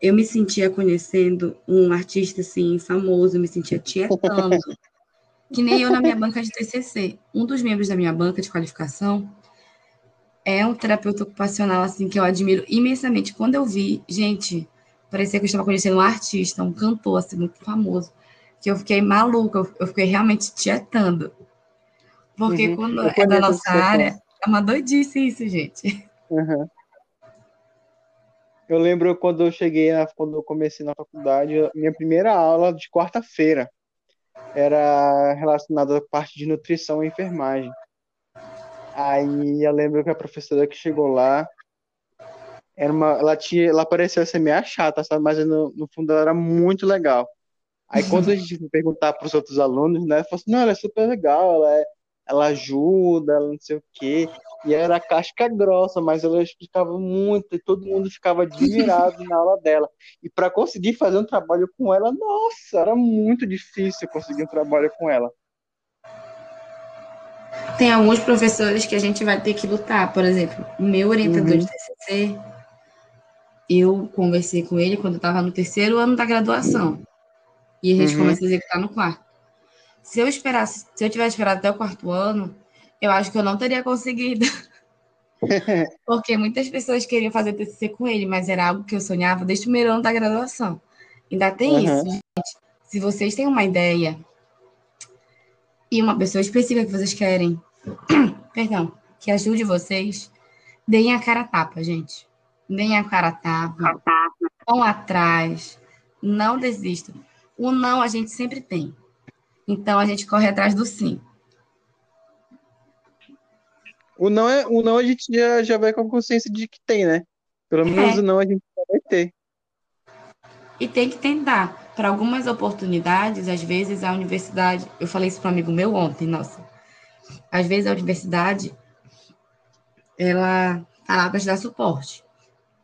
eu me sentia conhecendo um artista assim famoso, me sentia tietando, que nem eu na minha banca de TCC. Um dos membros da minha banca de qualificação é um terapeuta ocupacional assim que eu admiro imensamente. Quando eu vi, gente, parecia que eu estava conhecendo um artista, um cantor assim muito famoso, que eu fiquei maluca, eu fiquei realmente tietando. Porque uhum. quando é da nossa área, é uma doidice isso, gente. Uhum. Eu lembro quando eu cheguei, na, quando eu comecei na faculdade, minha primeira aula de quarta-feira era relacionada à parte de nutrição e enfermagem. Aí eu lembro que a professora que chegou lá era uma, ela tinha, ela parecia ser meio chata, sabe? Mas no, no fundo ela era muito legal. Aí quando a gente perguntar para os outros alunos, né, falou assim, não, ela é super legal, ela, é, ela ajuda, ela não sei o quê. E era casca grossa, mas ela explicava muito e todo mundo ficava admirado na aula dela. E para conseguir fazer um trabalho com ela, nossa, era muito difícil conseguir um trabalho com ela. Tem alguns professores que a gente vai ter que lutar. Por exemplo, o meu orientador uhum. de TCC, eu conversei com ele quando eu estava no terceiro ano da graduação. E a gente uhum. começa a executar no quarto. Se eu esperasse, se eu tivesse esperado até o quarto ano, eu acho que eu não teria conseguido. Porque muitas pessoas queriam fazer TCC com ele, mas era algo que eu sonhava desde o primeiro ano da graduação. Ainda tem uhum. isso, gente. Se vocês têm uma ideia e uma pessoa específica que vocês querem, perdão, que ajude vocês, deem a cara a tapa, gente. Deem a cara a tapa. Vão atrás. Não desistam. O não a gente sempre tem. Então a gente corre atrás do sim. O não, é, o não a gente já, já vai com a consciência de que tem, né? Pelo menos é. o não a gente vai ter. E tem que tentar. Para algumas oportunidades, às vezes a universidade. Eu falei isso para um amigo meu ontem, nossa. Às vezes a universidade ela tá lá para te dar suporte.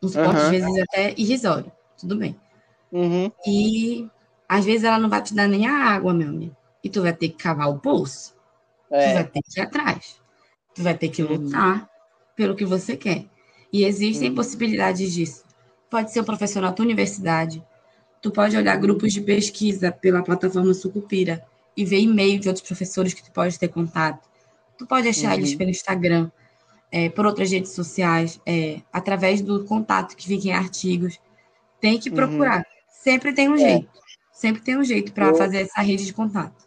Um suporte, uhum. às vezes, até irrisório. Tudo bem. Uhum. E às vezes ela não vai te dar nem a água, meu amigo. E tu vai ter que cavar o pulso. É. Tu vai ter que ir atrás. Tu vai ter que uhum. lutar uhum. pelo que você quer. E existem uhum. possibilidades disso. Pode ser um professor na tua universidade, Tu pode olhar grupos de pesquisa pela plataforma Sucupira e ver e-mail de outros professores que tu pode ter contato. Tu pode achar uhum. eles pelo Instagram, é, por outras redes sociais, é, através do contato que fica em artigos. Tem que uhum. procurar. Sempre tem um é. jeito. Sempre tem um jeito para fazer essa rede de contato.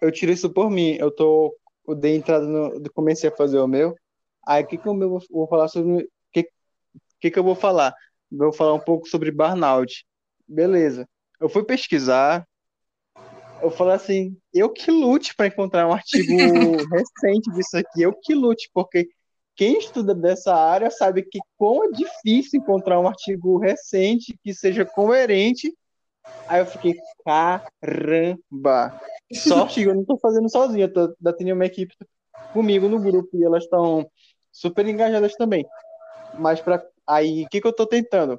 Eu tirei isso por mim. Eu tô, eu dei entrada no, comecei a fazer o meu. Aí o que que eu vou, vou falar sobre, o que que que eu vou falar? Vou falar um pouco sobre burnout beleza. Eu fui pesquisar, eu falei assim, eu que lute para encontrar um artigo recente disso aqui, eu que lute, porque quem estuda dessa área sabe que como é difícil encontrar um artigo recente que seja coerente. Aí eu fiquei, caramba! Sorte eu não estou fazendo sozinho, eu tô, tenho uma equipe comigo no grupo e elas estão super engajadas também. Mas para aí, o que, que eu estou tentando?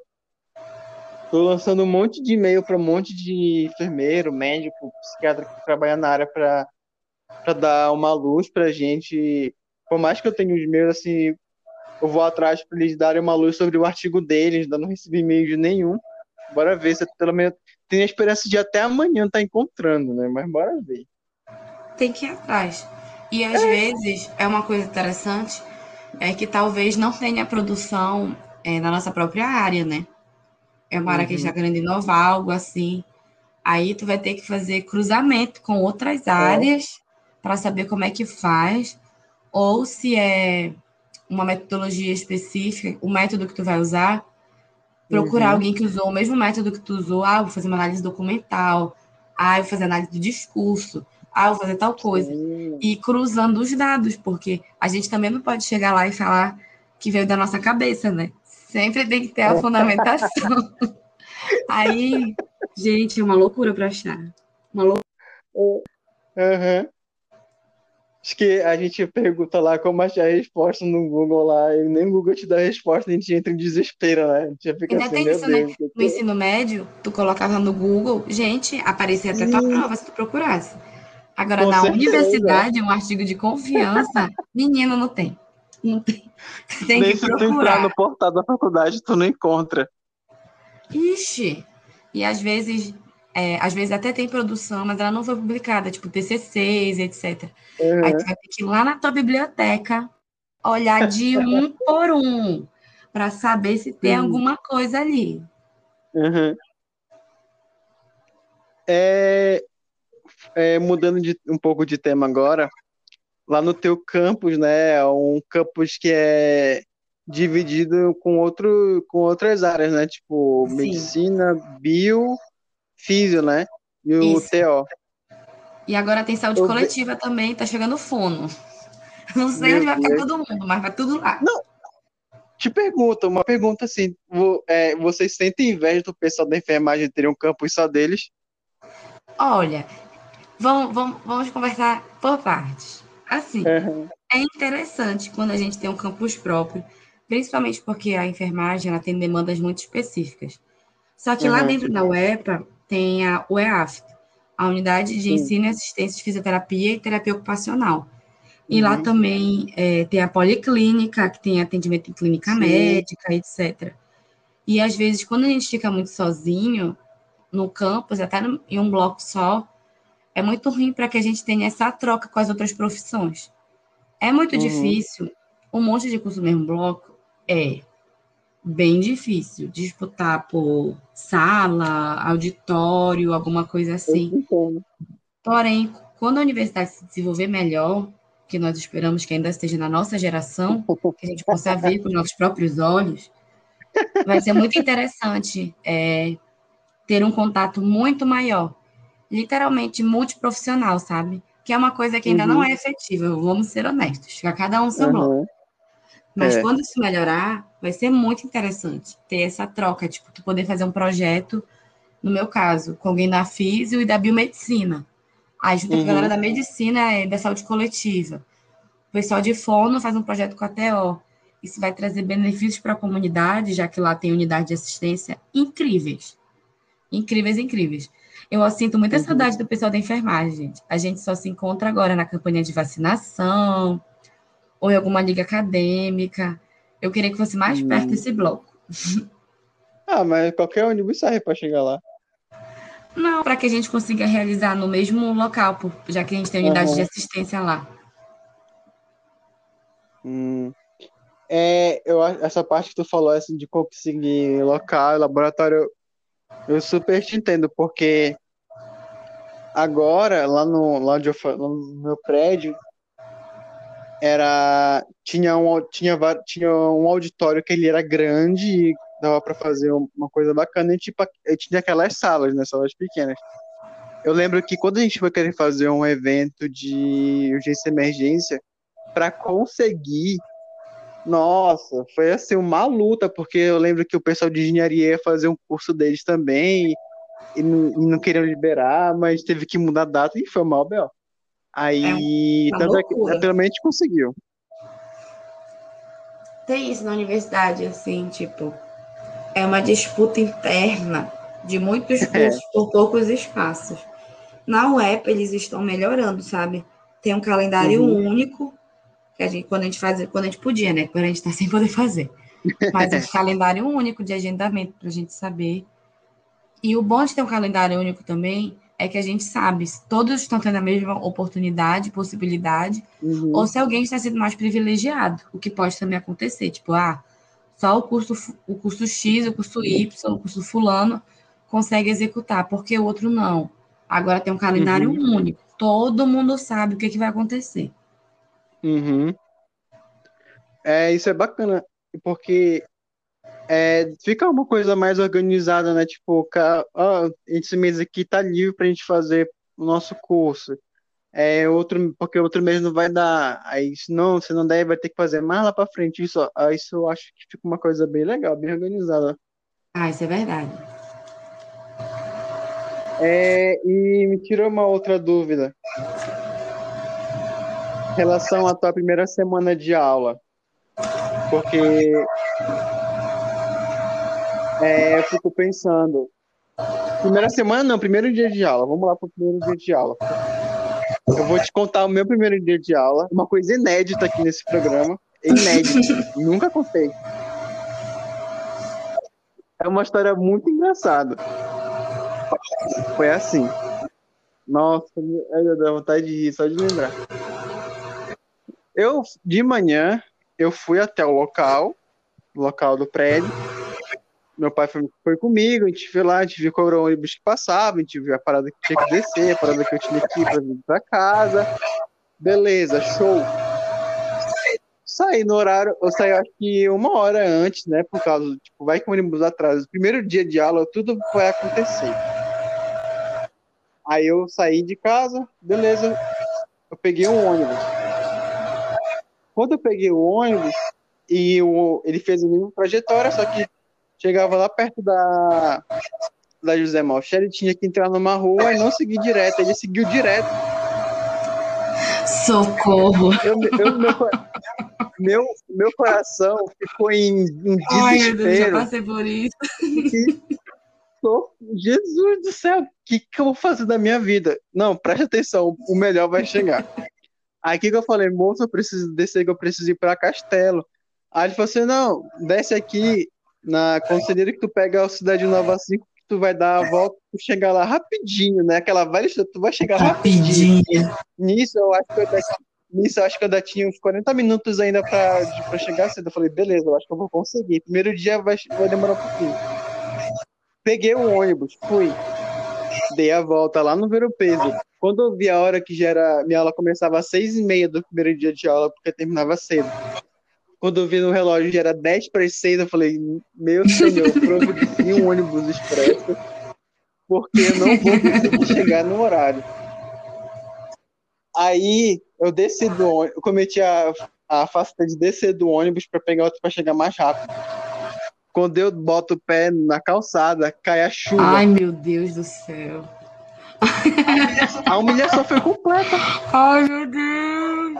Tô lançando um monte de e-mail para um monte de enfermeiro, médico, psiquiatra que trabalha na área para dar uma luz para gente. Por mais que eu tenha os e-mails, assim, eu vou atrás para eles darem uma luz sobre o artigo deles, ainda não recebi e-mail de nenhum. Bora ver se pelo menos tem a esperança de até amanhã estar tá encontrando, né? Mas bora ver. Tem que ir atrás. E às é. vezes é uma coisa interessante é que talvez não tenha produção é, na nossa própria área, né? é uma área que a gente está uhum. querendo inovar, algo assim. Aí tu vai ter que fazer cruzamento com outras é. áreas é. para saber como é que faz, ou se é uma metodologia específica, o método que tu vai usar, procurar uhum. alguém que usou o mesmo método que tu usou, ah, vou fazer uma análise documental, ah, vou fazer análise do discurso, ah, vou fazer tal coisa. Uhum. E cruzando os dados, porque a gente também não pode chegar lá e falar que veio da nossa cabeça, né? Sempre tem que ter a fundamentação. Aí, gente, é uma loucura para achar. Uma loucura. Uhum. Acho que a gente pergunta lá como achar a resposta no Google lá, e nem o Google te dá a resposta, a gente entra em desespero, né? A gente já fica Ainda assim, tem isso, né? Deus, né? No ensino médio, tu colocava no Google, gente, aparecia até tua prova se tu procurasse. Agora, Com na certeza. universidade, um artigo de confiança, menino não tem. Não tem. tem Nem que se tu entrar no portal da faculdade, tu não encontra. Ixi! E às vezes, é, às vezes até tem produção, mas ela não foi publicada, tipo TCCs, etc. Uhum. Aí tu vai ter que ir lá na tua biblioteca, olhar de um por um, para saber se tem uhum. alguma coisa ali. Uhum. É, é, mudando de, um pouco de tema agora, lá no teu campus, né? É um campus que é dividido com outro com outras áreas, né? Tipo Sim. medicina, bio, físio, né? E o Isso. TO. E agora tem saúde Eu coletiva ve... também, tá chegando fono. Não sei Meu onde vai ficar todo mundo, mas vai tudo lá. Não. Te pergunta, uma pergunta assim, é, vocês sentem inveja do pessoal da enfermagem ter um campus só deles? Olha, vamos, vamos, vamos conversar por partes. Assim, uhum. é interessante quando a gente tem um campus próprio, principalmente porque a enfermagem ela tem demandas muito específicas. Só que uhum. lá dentro da UEPA tem a UEAF, a Unidade de Sim. Ensino e Assistência de Fisioterapia e Terapia Ocupacional. E uhum. lá também é, tem a policlínica, que tem atendimento em clínica Sim. médica, etc. E às vezes, quando a gente fica muito sozinho no campus, até no, em um bloco só, é muito ruim para que a gente tenha essa troca com as outras profissões. É muito uhum. difícil, um monte de curso no mesmo bloco é bem difícil disputar por sala, auditório, alguma coisa assim. Porém, quando a universidade se desenvolver melhor, que nós esperamos que ainda esteja na nossa geração, que a gente possa ver com nossos próprios olhos, vai ser muito interessante é, ter um contato muito maior, literalmente multiprofissional, sabe? Que é uma coisa que ainda uhum. não é efetiva, vamos ser honestos, fica cada um seu uhum. bloco. Mas é. quando isso melhorar, vai ser muito interessante ter essa troca, tipo, tu poder fazer um projeto, no meu caso, com alguém da físio e da biomedicina. Aí junto uhum. a galera uhum. da medicina e da saúde coletiva. O pessoal de fono faz um projeto com a TO. Isso vai trazer benefícios para a comunidade, já que lá tem unidade de assistência incríveis. Incríveis, incríveis. Eu sinto muita uhum. saudade do pessoal da enfermagem, gente. A gente só se encontra agora na campanha de vacinação, ou em alguma liga acadêmica. Eu queria que fosse mais hum. perto desse bloco. Ah, mas qualquer ônibus serve para chegar lá. Não, para que a gente consiga realizar no mesmo local, já que a gente tem unidade uhum. de assistência lá. Hum. É, eu, essa parte que tu falou assim, de conseguir local, laboratório, eu super te entendo, porque agora, lá no, lá, onde eu, lá no meu prédio, era tinha um tinha tinha um auditório que ele era grande e dava para fazer uma coisa bacana. E tipo tinha aquelas salas né salas pequenas. Eu lembro que quando a gente foi querer fazer um evento de urgência e emergência para conseguir nossa foi assim uma luta porque eu lembro que o pessoal de engenharia ia fazer um curso deles também e não, e não queriam liberar mas teve que mudar a data e foi mal Bel Aí, é tanto é que, realmente conseguiu. Tem isso na universidade, assim, tipo, é uma disputa interna de muitos é. cursos é. por poucos espaços. Na UEP, eles estão melhorando, sabe? Tem um calendário uhum. único, que a gente, quando a gente faz, quando a gente podia, né? Quando a gente está sem poder fazer. Mas um calendário único de agendamento para a gente saber. E o bom de ter um calendário único também é que a gente sabe se todos estão tendo a mesma oportunidade, possibilidade, uhum. ou se alguém está sendo mais privilegiado, o que pode também acontecer. Tipo, ah, só o curso, o curso X, o curso Y, o curso fulano consegue executar, porque o outro não. Agora tem um calendário uhum. único. Todo mundo sabe o que, que vai acontecer. Uhum. É, isso é bacana, porque é, fica uma coisa mais organizada, né? Tipo, ó, esse mês aqui tá livre pra gente fazer o nosso curso. É, outro, porque outro mês não vai dar. Aí, se não, se não der, vai ter que fazer mais lá pra frente. Isso, isso eu acho que fica uma coisa bem legal, bem organizada. Ah, isso é verdade. É, e me tirou uma outra dúvida. Em relação à tua primeira semana de aula. Porque é, eu fico pensando. Primeira semana, não, primeiro dia de aula. Vamos lá para o primeiro dia de aula. Eu vou te contar o meu primeiro dia de aula, uma coisa inédita aqui nesse programa. Inédita. Nunca contei. É uma história muito engraçada. Foi assim. Nossa, eu dá vontade de rir só de lembrar. Eu, de manhã, eu fui até o local, local do prédio, meu pai foi, foi comigo, a gente viu lá, a gente viu qual era o ônibus que passava, a gente viu a parada que tinha que descer, a parada que eu tinha que ir pra vir pra casa. Beleza, show. Saí no horário, eu saí acho que uma hora antes, né? Por causa, tipo, vai que o ônibus atrasa. O primeiro dia de aula, tudo vai acontecer. Aí eu saí de casa, beleza, eu peguei um ônibus. Quando eu peguei o ônibus, e o, ele fez a mesma trajetória, só que chegava lá perto da, da José Malcher, ele tinha que entrar numa rua e não seguir direto. Ele seguiu direto. Socorro! Eu, eu, meu, meu, meu coração ficou em, em desespero. Ai, meu Deus, já passei por isso. Jesus do céu, o que, que eu vou fazer da minha vida? Não, preste atenção, o melhor vai chegar. Aí que, que eu falei, moço, eu preciso descer, que eu preciso ir para Castelo. Aí ele falou assim: não, desce aqui na Conselheira que tu pega a Cidade Nova 5, que tu vai dar a volta, tu chegar lá rapidinho, né? Aquela velha tu vai chegar rapidinho. rapidinho. Nisso eu acho que eu Nisso, eu acho que eu ainda tinha uns 40 minutos ainda para chegar cedo. Eu falei, beleza, eu acho que eu vou conseguir. Primeiro dia vai, vai demorar um pouquinho. Peguei o ônibus, fui. Dei a volta lá no Vero Peso. Quando eu vi a hora que já era. Minha aula começava às seis e meia do primeiro dia de aula, porque terminava cedo. Quando eu vi no relógio já era 10 para as 6, eu falei, meu senhor, providencie um ônibus expresso, porque eu não vou conseguir chegar no horário. Aí eu desci do ônibus, eu cometi a, a faceta de descer do ônibus para pegar outro para chegar mais rápido. Quando eu boto o pé na calçada, cai a chuva. Ai, meu Deus do céu. A humilhação foi completa. Ai, meu Deus.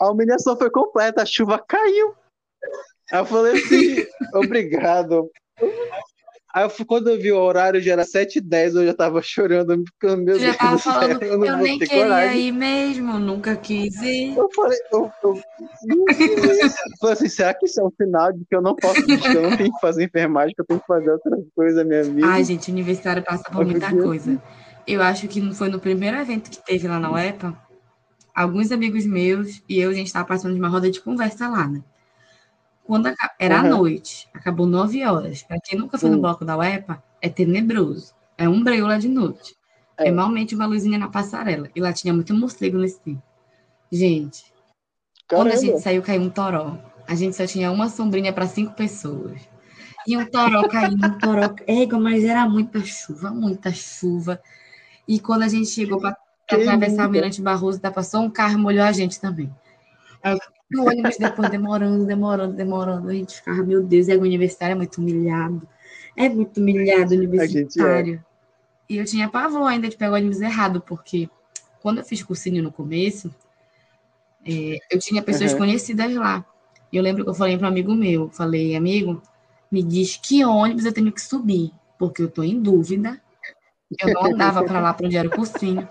A humilhação foi completa, a chuva caiu. Aí eu falei assim, obrigado. Aí eu, quando eu vi o horário, já era 7h10, eu já tava chorando, meu Deus já tava falando, eu, eu nem queria coragem. ir mesmo, nunca quis ir. Eu falei, eu, eu, eu falei assim, será que isso é um sinal de que eu não posso, que eu não tenho que fazer enfermagem, que eu tenho que fazer outras coisas na minha vida? Ai, gente, universitário passa por muita coisa. Eu acho que foi no primeiro evento que teve lá na UEPA, alguns amigos meus e eu, a gente estava passando de uma roda de conversa lá, né? Quando era uhum. à noite, acabou nove horas. Para quem nunca foi uhum. no bloco da UEPA, é tenebroso. É um breu lá de noite. É. é malmente uma luzinha na passarela. E lá tinha muito morcego nesse tempo. Gente, Caramba. quando a gente saiu, caiu um toró. A gente só tinha uma sombrinha para cinco pessoas. E um toró caindo, um toró. Égua, mas era muita chuva, muita chuva. E quando a gente chegou para atravessar o Mirante Barroso, da passou um carro molhou a gente também. Aí, o ônibus depois demorando, demorando, demorando. A gente ficava, meu Deus, e o universitário é muito humilhado. É muito humilhado o universitário. É. E eu tinha pavor ainda de pegar o ônibus errado, porque quando eu fiz cursinho no começo, é, eu tinha pessoas uhum. conhecidas lá. E eu lembro que eu falei para um amigo meu, falei, amigo, me diz que ônibus eu tenho que subir, porque eu estou em dúvida. Eu não andava para lá para onde era o cursinho.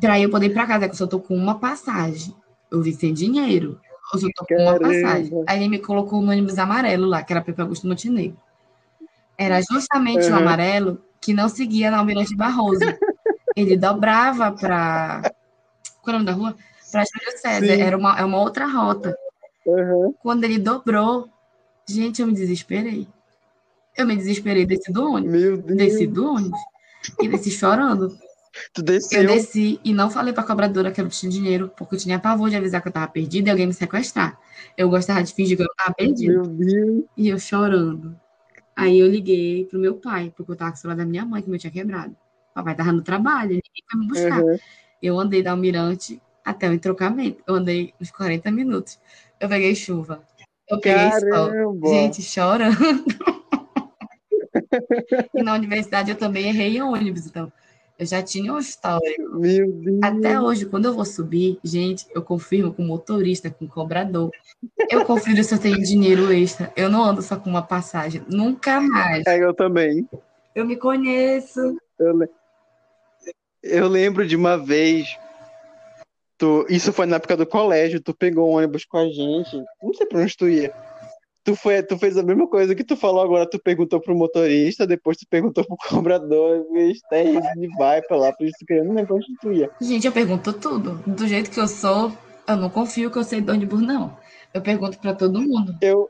Para eu poder ir para casa, que eu só tô com uma passagem eu vi sem dinheiro. Eu só tô com uma passagem. Aí ele me colocou no ônibus amarelo lá, que era Pepe Augusto Montenegro. Era justamente uhum. o amarelo que não seguia na Almirante Barroso. Ele dobrava para. Qual é o nome da rua? Para Júlio César. Sim. Era uma, é uma outra rota. Uhum. Quando ele dobrou, gente, eu me desesperei. Eu me desesperei, desci do ônibus. Desci do ônibus. E desci chorando. Tu desceu. Eu desci e não falei pra cobradora que eu não tinha dinheiro, porque eu tinha pavor de avisar que eu tava perdida e alguém me sequestrar. Eu gostava de fingir que eu tava perdida. Meu Deus. E eu chorando. Aí eu liguei pro meu pai, porque eu tava com o celular da minha mãe, que meu tinha quebrado. O papai tava no trabalho, ele foi me buscar. Uhum. Eu andei da Almirante até o entrocamento. Eu andei uns 40 minutos. Eu peguei chuva. Eu peguei Caramba. sol. Gente, chorando. e na universidade eu também errei em ônibus, então eu já tinha um histórico. Meu Deus. Até hoje, quando eu vou subir, gente, eu confirmo com o motorista, com o cobrador. Eu confiro se eu tenho dinheiro extra. Eu não ando só com uma passagem. Nunca mais. É, eu também. Eu me conheço. Eu, le... eu lembro de uma vez. Tu... Isso foi na época do colégio. Tu pegou um ônibus com a gente. Não sei pra onde tu ia tu, foi, tu fez a mesma coisa que tu falou agora, tu perguntou pro motorista, depois tu perguntou pro cobrador, e vai pra lá, por isso que eu não ia. Gente, eu pergunto tudo. Do jeito que eu sou, eu não confio que eu sei de ônibus, não. Eu pergunto pra todo mundo. Eu.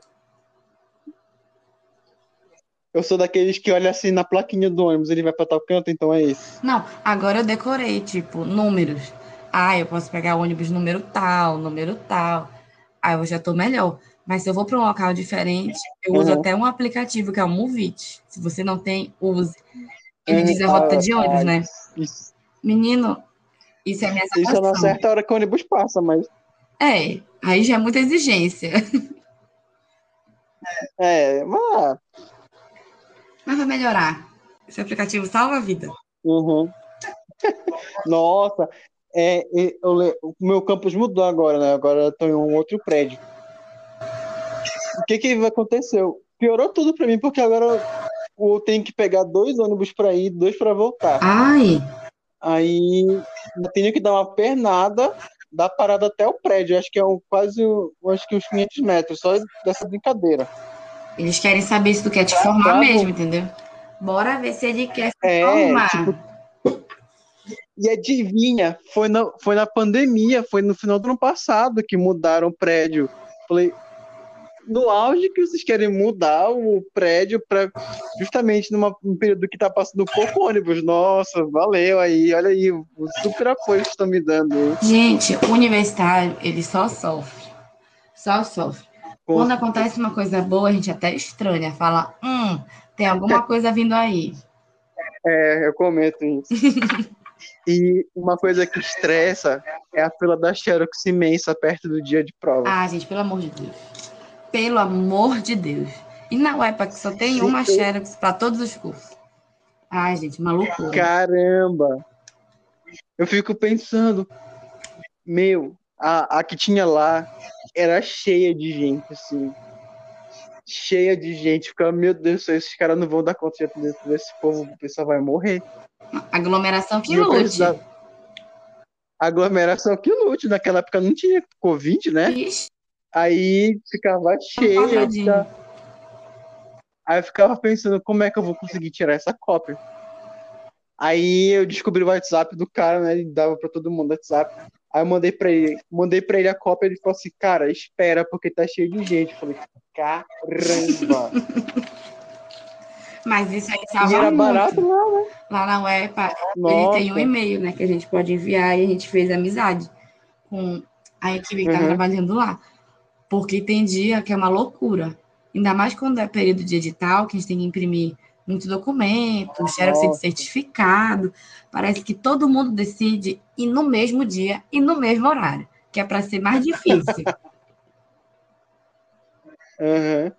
Eu sou daqueles que olha assim na plaquinha do ônibus, ele vai pra tal canto, então é isso. Não, agora eu decorei, tipo, números. Ah, eu posso pegar ônibus número tal, número tal. Aí eu já tô melhor. Mas se eu vou para um local diferente, eu uso uhum. até um aplicativo que é o Movit. Se você não tem, use. Ele uhum. diz a rota de ônibus, né? Isso. Menino, isso é minha salvação. Isso não acerta a hora que o ônibus passa, mas... É, aí já é muita exigência. É, mas... Mas vai melhorar. Esse aplicativo salva a vida. Uhum. Nossa, é, é, eu, o meu campus mudou agora, né? Agora eu tô em um outro prédio. O que que aconteceu? Piorou tudo pra mim, porque agora eu tenho que pegar dois ônibus pra ir, dois pra voltar. Ai! Aí eu tenho que dar uma pernada da parada até o prédio. Acho que é um, quase acho que uns 500 metros, só dessa brincadeira. Eles querem saber se tu quer te formar mesmo, entendeu? Bora ver se ele quer se é, formar. Tipo, e adivinha, foi na, foi na pandemia, foi no final do ano passado que mudaram o prédio. Falei, no auge que vocês querem mudar o prédio para justamente numa, num período que tá passando pouco ônibus. Nossa, valeu aí, olha aí, o super apoio que estão me dando. Gente, o universitário, ele só sofre. Só sofre. Com Quando acontece uma coisa boa, a gente até estranha, fala, hum, tem alguma coisa vindo aí. É, eu comento isso. E uma coisa que estressa é a fila da Xerox imensa perto do dia de prova. Ah, gente, pelo amor de Deus. Pelo amor de Deus. E na UEPA que só tem Sim, uma Xerox para todos os cursos. Ai, gente, maluco. Caramba! Eu fico pensando, meu, a, a que tinha lá era cheia de gente, assim. Cheia de gente. Ficava, meu Deus, esses caras não vão dar conta desse povo, o pessoal vai morrer. Aglomeração que lute. Aglomeração que lute. Naquela época não tinha Covid, né? Ixi. Aí ficava cheio. Ficava... Aí eu ficava pensando como é que eu vou conseguir tirar essa cópia. Aí eu descobri o WhatsApp do cara, né? Ele dava pra todo mundo o WhatsApp. Aí eu mandei pra ele, mandei pra ele a cópia, ele falou assim, cara, espera, porque tá cheio de gente. Eu falei, caramba! Mas isso aí salva e era muito. barato lá, né? Lá na UEPA, Nossa. ele tem um e-mail, né? Que a gente pode enviar e a gente fez amizade com a equipe que tá uhum. trabalhando lá. Porque tem dia que é uma loucura. Ainda mais quando é período de edital, que a gente tem que imprimir muito documento, xerox de certificado. Parece que todo mundo decide ir no mesmo dia e no mesmo horário, que é para ser mais difícil. uhum.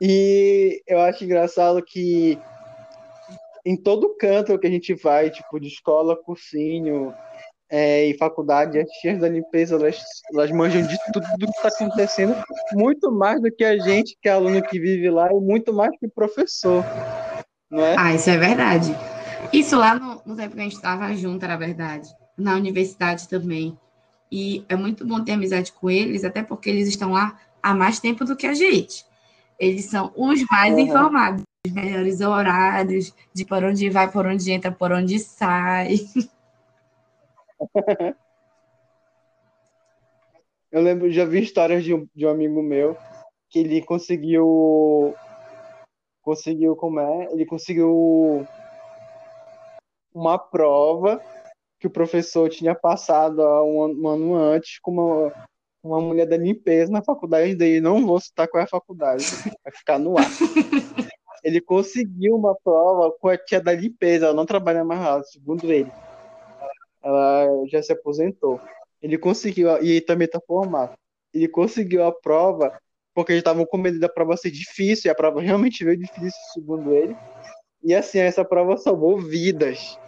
E eu acho engraçado que em todo canto que a gente vai, tipo, de escola, cursinho, é, e faculdade, as tias da limpeza, elas, elas manjam de tudo do que está acontecendo, muito mais do que a gente, que é aluno que vive lá, e muito mais que o professor, não é? Ah, isso é verdade. Isso lá no, no tempo que a gente estava junto, era verdade. Na universidade também. E é muito bom ter amizade com eles, até porque eles estão lá há mais tempo do que a gente. Eles são os mais uhum. informados, os melhores horários, de por onde vai, por onde entra, por onde sai. Eu lembro, já vi histórias de um, de um amigo meu que ele conseguiu. Conseguiu, como é? Ele conseguiu uma prova que o professor tinha passado um, um ano antes com uma, uma mulher da limpeza na faculdade dele. Não vou citar qual é a faculdade, vai ficar no ar. ele conseguiu uma prova com a tia da limpeza, ela não trabalha mais lá, segundo ele ela já se aposentou. Ele conseguiu, e ele também está formado. Ele conseguiu a prova porque eles estavam com medo da prova ser difícil, e a prova realmente veio difícil, segundo ele. E assim, essa prova salvou vidas.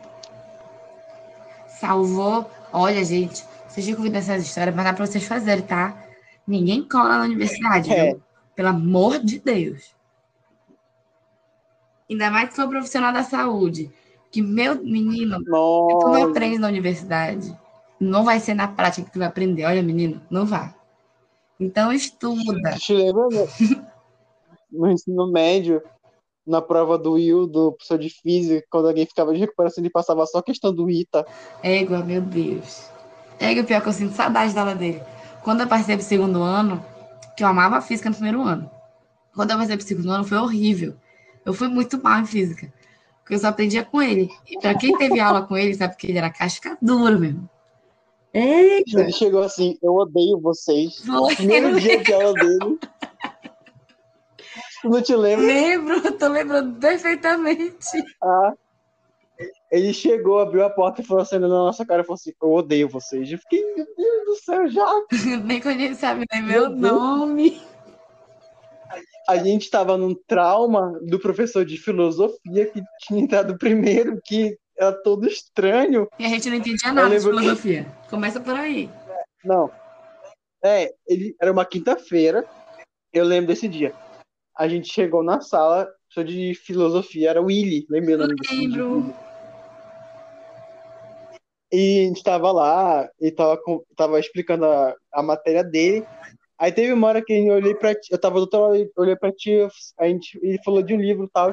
Salvou. Olha, gente, vocês ficam ouvindo essas histórias, mas dá para vocês fazerem, tá? Ninguém cola na universidade, é. viu? Pelo amor de Deus. Ainda mais que for profissional da saúde que, meu menino, Nossa. tu não aprende na universidade. Não vai ser na prática que tu vai aprender. Olha, menino, não vai. Então estuda. Lembra no ensino médio, na prova do Will, do professor de física, quando alguém ficava de recuperação, ele passava só a questão do ITA. Égua, meu Deus. Égua, pior que eu sinto saudade da aula dele. Quando eu passei pro segundo ano, que eu amava física no primeiro ano. Quando eu passei pro segundo ano, foi horrível. Eu fui muito mal em física porque eu só aprendia com ele. E para quem teve aula com ele, sabe que ele era casca dura mesmo. Eita. Ele chegou assim, eu odeio vocês. Foi. Primeiro dia de aula dele. Não te lembro? Lembro, tô lembrando perfeitamente. Ah. Ele chegou, abriu a porta e falou assim na nossa cara, falou assim, eu odeio vocês. Eu fiquei, meu Deus do céu, já. Nem conheço, sabe nem meu, meu nome. A gente estava num trauma do professor de filosofia que tinha entrado primeiro, que era todo estranho. E a gente não entendia nada de filosofia. Que... Começa por aí. Não. É, ele era uma quinta-feira. Eu lembro desse dia. A gente chegou na sala, professor de filosofia, era o Willy, lembra o nome Lembro. E a gente tava lá, e tava, tava explicando a, a matéria dele. Aí teve uma hora que eu olhei pra ti, eu tava do outro lado, olhei pra ti, a gente, ele falou de um livro e tal.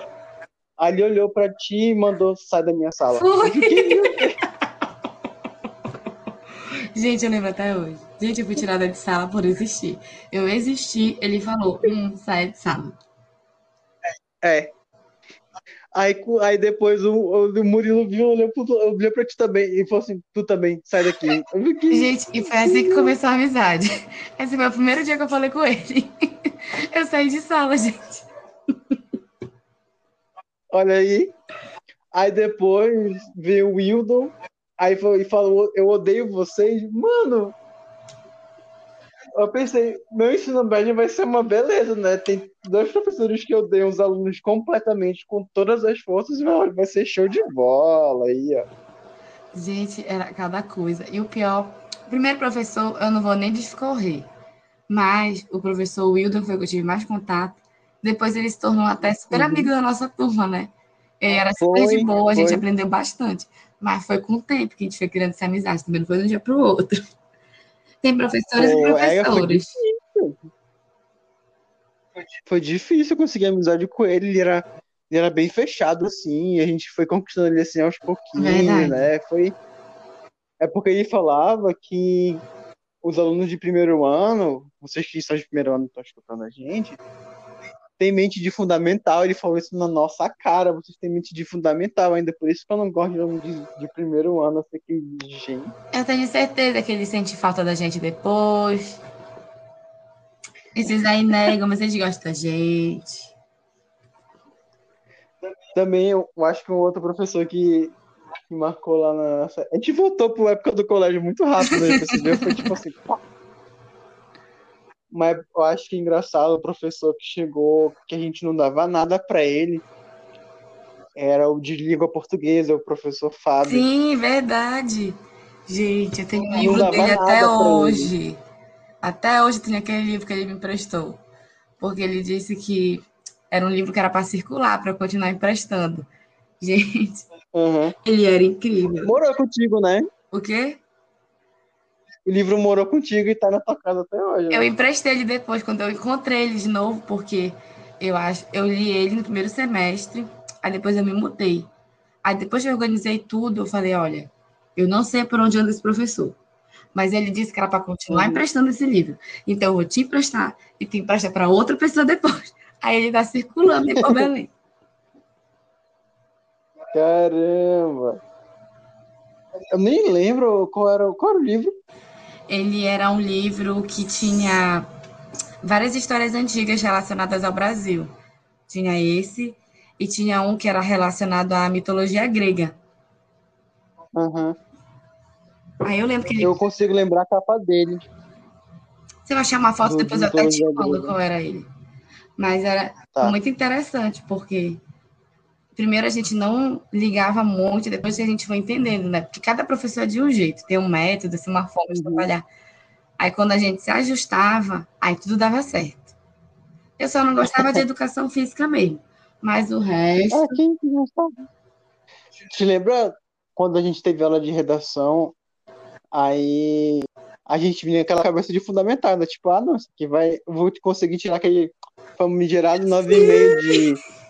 Aí ele olhou pra ti e mandou sai da minha sala. Foi. Gente, eu lembro até hoje. Gente, eu fui tirada de sala por existir. Eu existi, ele falou, hum, sai de sala. É. Aí, aí depois o, o Murilo viu, olhou, pro, olhou pra ti também e falou assim: tu também, sai daqui. Gente, e foi assim que começou a amizade. Esse foi o primeiro dia que eu falei com ele. Eu saí de sala, gente. Olha aí. Aí depois veio o Wildon, aí falou: Eu odeio vocês. Mano, eu pensei, meu ensino médio vai ser uma beleza, né? Tem dois professores que odeiam os alunos completamente, com todas as forças, mas vai ser show de bola aí, ó. Gente, era cada coisa. E o pior, o primeiro professor, eu não vou nem discorrer, mas o professor Wildon foi o que eu tive mais contato. Depois ele se tornou até super uhum. amigo da nossa turma, né? Ele era super foi, de boa, a gente foi. aprendeu bastante. Mas foi com o tempo que a gente foi criando essa amizade, também não foi de um dia para o outro. Tem professores e é, professores. Foi, foi difícil conseguir amizade com ele. Ele era, ele era bem fechado, assim. a gente foi conquistando ele assim aos pouquinhos, Verdade. né? Foi. É porque ele falava que os alunos de primeiro ano, vocês que são de primeiro ano estão escutando a gente, tem mente de fundamental, ele falou isso na nossa cara, vocês têm mente de fundamental ainda, por isso que eu não gosto de de, primeiro ano, assim, que gente. Eu tenho certeza que ele sente falta da gente depois. Esses aí negam, mas eles gostam da gente. Também eu acho que um outro professor que, que marcou lá na. A gente voltou para a época do colégio muito rápido, né? Viu? Foi tipo assim. Pá mas eu acho que é engraçado o professor que chegou, que a gente não dava nada para ele. Era o de língua portuguesa, o professor Fábio. Sim, verdade. Gente, eu tenho um livro dele até hoje. Ele. Até hoje tem aquele livro que ele me emprestou. Porque ele disse que era um livro que era para circular, para continuar emprestando. Gente, uhum. ele era incrível. Morou contigo, né? O quê? O livro morou contigo e tá na tua casa até hoje. Né? Eu emprestei ele depois, quando eu encontrei ele de novo, porque eu acho, eu li ele no primeiro semestre, aí depois eu me mudei. Aí depois que eu organizei tudo, eu falei, olha, eu não sei por onde anda esse professor, mas ele disse que era para continuar uhum. emprestando esse livro. Então eu vou te emprestar e te emprestar para outra pessoa depois. Aí ele tá circulando em Belém. Caramba! Eu nem lembro qual era, qual era o livro ele era um livro que tinha várias histórias antigas relacionadas ao Brasil. Tinha esse e tinha um que era relacionado à mitologia grega. Uhum. Aí eu lembro que ele... Eu consigo lembrar a capa dele. Você vai achar uma foto, do, depois eu até te falo qual era ele. Mas era tá. muito interessante, porque primeiro a gente não ligava muito, depois a gente foi entendendo, né? Porque cada professor é de um jeito, tem um método, assim, uma forma de uhum. trabalhar. Aí quando a gente se ajustava, aí tudo dava certo. Eu só não gostava de educação física mesmo, mas o resto. É, quem gostava? Te lembra quando a gente teve aula de redação, aí a gente vinha aquela cabeça de fundamental, né? Tipo, ah, não, isso aqui vai. Vou conseguir tirar aquele famigerado 9,5 de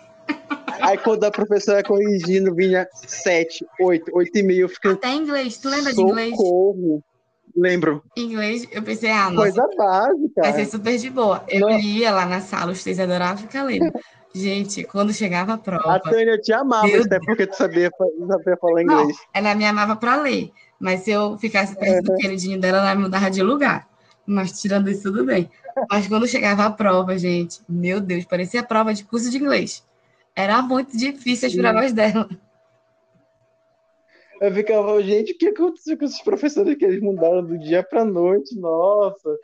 Aí quando a professora corrigindo, vinha 7, 8, 8 e meio. Eu fiquei, Até inglês, tu lembra socorro. de inglês? Lembro. Inglês, eu pensei, ah, nossa, Coisa básica. Vai ser super de boa. Eu não. ia lá na sala, os três adoravam ficar lendo. Gente, quando chegava a prova. A Tânia te amava, até porque tu sabia, sabia falar inglês. Não, ela me amava para ler. Mas se eu ficasse perto do queridinho dela, ela me mudava de lugar. Mas tirando isso, tudo bem. Mas quando chegava a prova, gente, meu Deus, parecia prova de curso de inglês. Era muito difícil as provas dela. Eu ficava, gente, o que aconteceu com esses professores que eles mudaram do dia para noite? Nossa.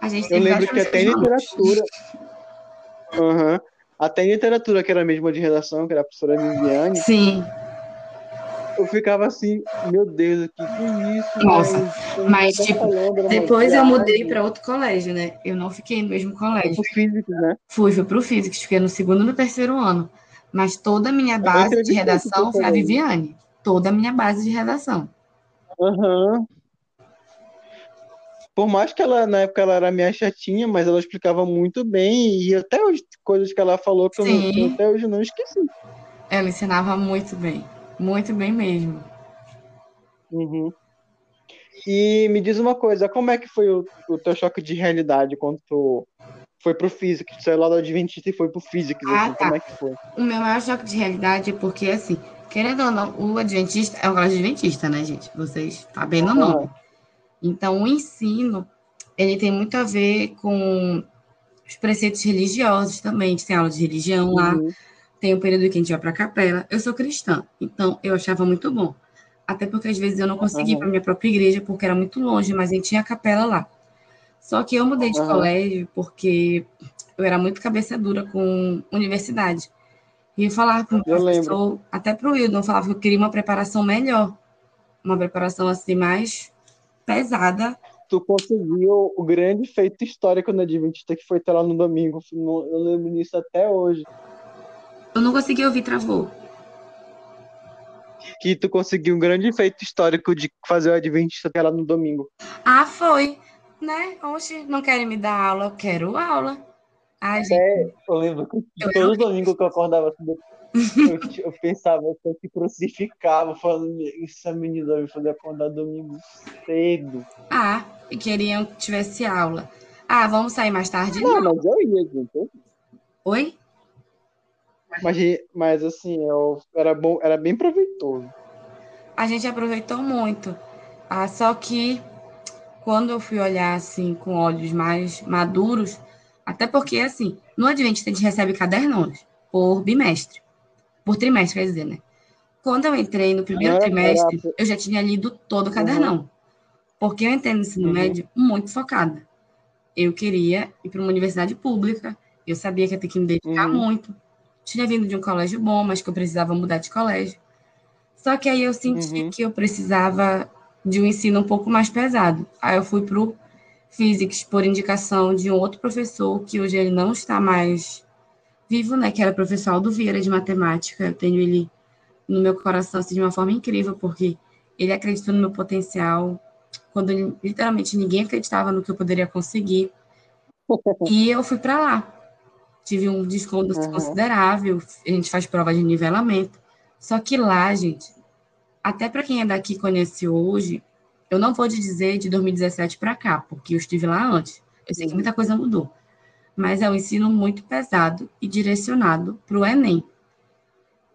A gente eu lembro que até em literatura. Uhum. Até em literatura, que era a mesma de redação, que era a professora Viviane. Sim. Eu ficava assim, meu Deus, o que, que é isso? Nossa, mas, mas tipo, falando, depois eu mudei para outro colégio, né? Eu não fiquei no mesmo colégio. Fui pro Físico, né? Fui, fui pro Físico, fiquei no segundo e no terceiro ano. Mas toda a minha base de redação foi a Viviane. Toda a minha base de redação. Aham. Uhum. Por mais que ela, na época, ela era minha chatinha, mas ela explicava muito bem. E até hoje, coisas que ela falou que eu, não, até hoje não esqueci. Ela ensinava muito bem. Muito bem mesmo. Uhum. E me diz uma coisa, como é que foi o, o teu choque de realidade quando tu foi pro físico, tu saiu lá do Adventista e foi pro físico, ah, assim, tá. como é que foi? O meu maior choque de realidade é porque, assim, querendo ou não, o Adventista é um colégio Adventista, né, gente? Vocês sabem o nome. Então, o ensino, ele tem muito a ver com os preceitos religiosos também. A gente tem aula de religião uhum. lá, tem o um período que a gente vai para a capela. Eu sou cristã, então eu achava muito bom. Até porque às vezes eu não conseguia uhum. para minha própria igreja porque era muito longe, mas a gente tinha a capela lá. Só que eu mudei de uhum. colégio porque eu era muito cabeça dura com universidade. E eu falava para o professor, lembro. até para o Wildon, falava que eu queria uma preparação melhor. Uma preparação assim mais pesada. Tu conseguiu o grande feito histórico na Adventista que foi ter lá no domingo. Eu lembro disso até hoje. Eu não consegui ouvir, travou. Que tu conseguiu um grande feito histórico de fazer o Adventista até lá no domingo. Ah, foi. Né? Oxe, não querem me dar aula, eu quero aula. Ai, é, gente. eu lembro que eu todo domingo que eu acordava assim, eu, eu, pensava que eu te crucificava, falando, essa menina vai me fazer acordar domingo cedo. Ah, e queriam que tivesse aula. Ah, vamos sair mais tarde? Não, não. mas eu ia, gente. Oi? Mas, mas assim, eu, era, bom, era bem proveitoso. A gente aproveitou muito. Ah, só que quando eu fui olhar assim com olhos mais maduros, até porque assim, no Adventista a gente recebe cadernos por bimestre, por trimestre, quer dizer, né? Quando eu entrei no primeiro trimestre, eu já tinha lido todo o cadernão. Uhum. Porque eu entrei no ensino uhum. médio muito focada. Eu queria ir para uma universidade pública, eu sabia que ia ter que me dedicar uhum. muito. Tinha vindo de um colégio bom, mas que eu precisava mudar de colégio. Só que aí eu senti uhum. que eu precisava de um ensino um pouco mais pesado. Aí eu fui para o Physics por indicação de um outro professor que hoje ele não está mais vivo, né? Que era professor Aldo Vieira de matemática. Eu tenho ele no meu coração assim, de uma forma incrível, porque ele acreditou no meu potencial quando literalmente ninguém acreditava no que eu poderia conseguir. E eu fui para lá. Tive um desconto uhum. considerável. A gente faz prova de nivelamento. Só que lá, gente, até para quem é daqui conhece hoje, eu não vou te dizer de 2017 para cá, porque eu estive lá antes. Eu sei que muita coisa mudou. Mas é um ensino muito pesado e direcionado para o Enem.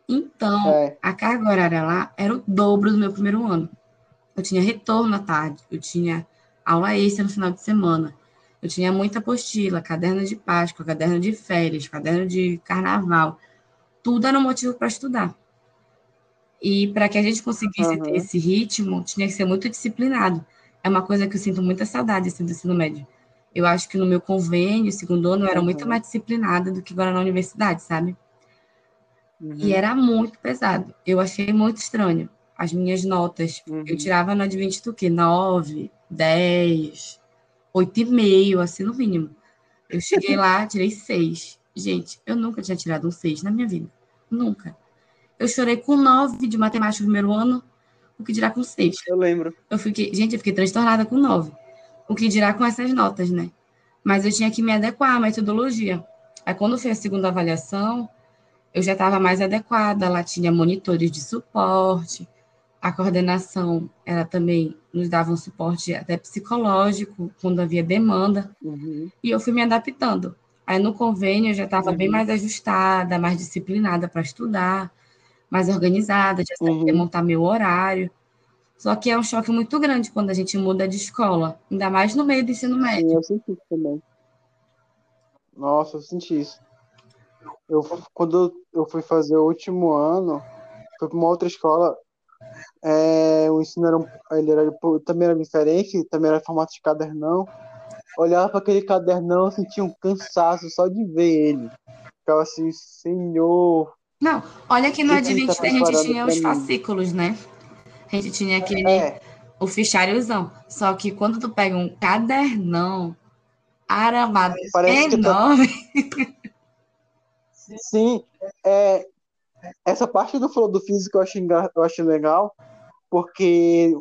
Então, é. a carga horária lá era o dobro do meu primeiro ano. Eu tinha retorno à tarde, eu tinha aula extra no final de semana, eu tinha muita apostila, caderno de Páscoa, caderno de férias, caderno de carnaval. Tudo era um motivo para estudar. E para que a gente conseguisse uhum. ter esse ritmo, tinha que ser muito disciplinado. É uma coisa que eu sinto muita saudade assim, do ensino médio. Eu acho que no meu convênio, segundo ano, eu era uhum. muito mais disciplinada do que agora na universidade, sabe? Uhum. E era muito pesado. Eu achei muito estranho. As minhas notas, eu uhum. tirava no Adventista o quê? 9, 10, 8,5, assim, no mínimo. Eu cheguei lá, tirei 6. Gente, eu nunca tinha tirado um 6 na minha vida. Nunca. Eu chorei com nove de matemática no primeiro ano, o que dirá com seis. Eu lembro. Eu fiquei, gente, eu fiquei transtornada com nove. O que dirá com essas notas, né? Mas eu tinha que me adequar à metodologia. Aí, quando foi a segunda avaliação, eu já estava mais adequada. Lá tinha monitores de suporte, a coordenação, ela também nos dava um suporte até psicológico, quando havia demanda. Uhum. E eu fui me adaptando. Aí, no convênio, eu já estava uhum. bem mais ajustada, mais disciplinada para estudar mais organizada, já sabia uhum. montar meu horário. Só que é um choque muito grande quando a gente muda de escola, ainda mais no meio do ensino médio. Sim, eu senti isso também. Nossa, eu senti isso. Eu, quando eu fui fazer o último ano, fui para uma outra escola, é, o ensino era, ele era, também era diferente, também era formato de cadernão. Olhava para aquele cadernão, eu sentia um cansaço só de ver ele. ficava assim, senhor. Não, olha que no tá Adventista a gente tinha os fascículos, né? A gente tinha aquele, É, o ficháriozão. Só que quando tu pega um cadernão aramado Parece tá- enorme, sim. É, essa parte do flow do físico eu acho, eu acho legal, porque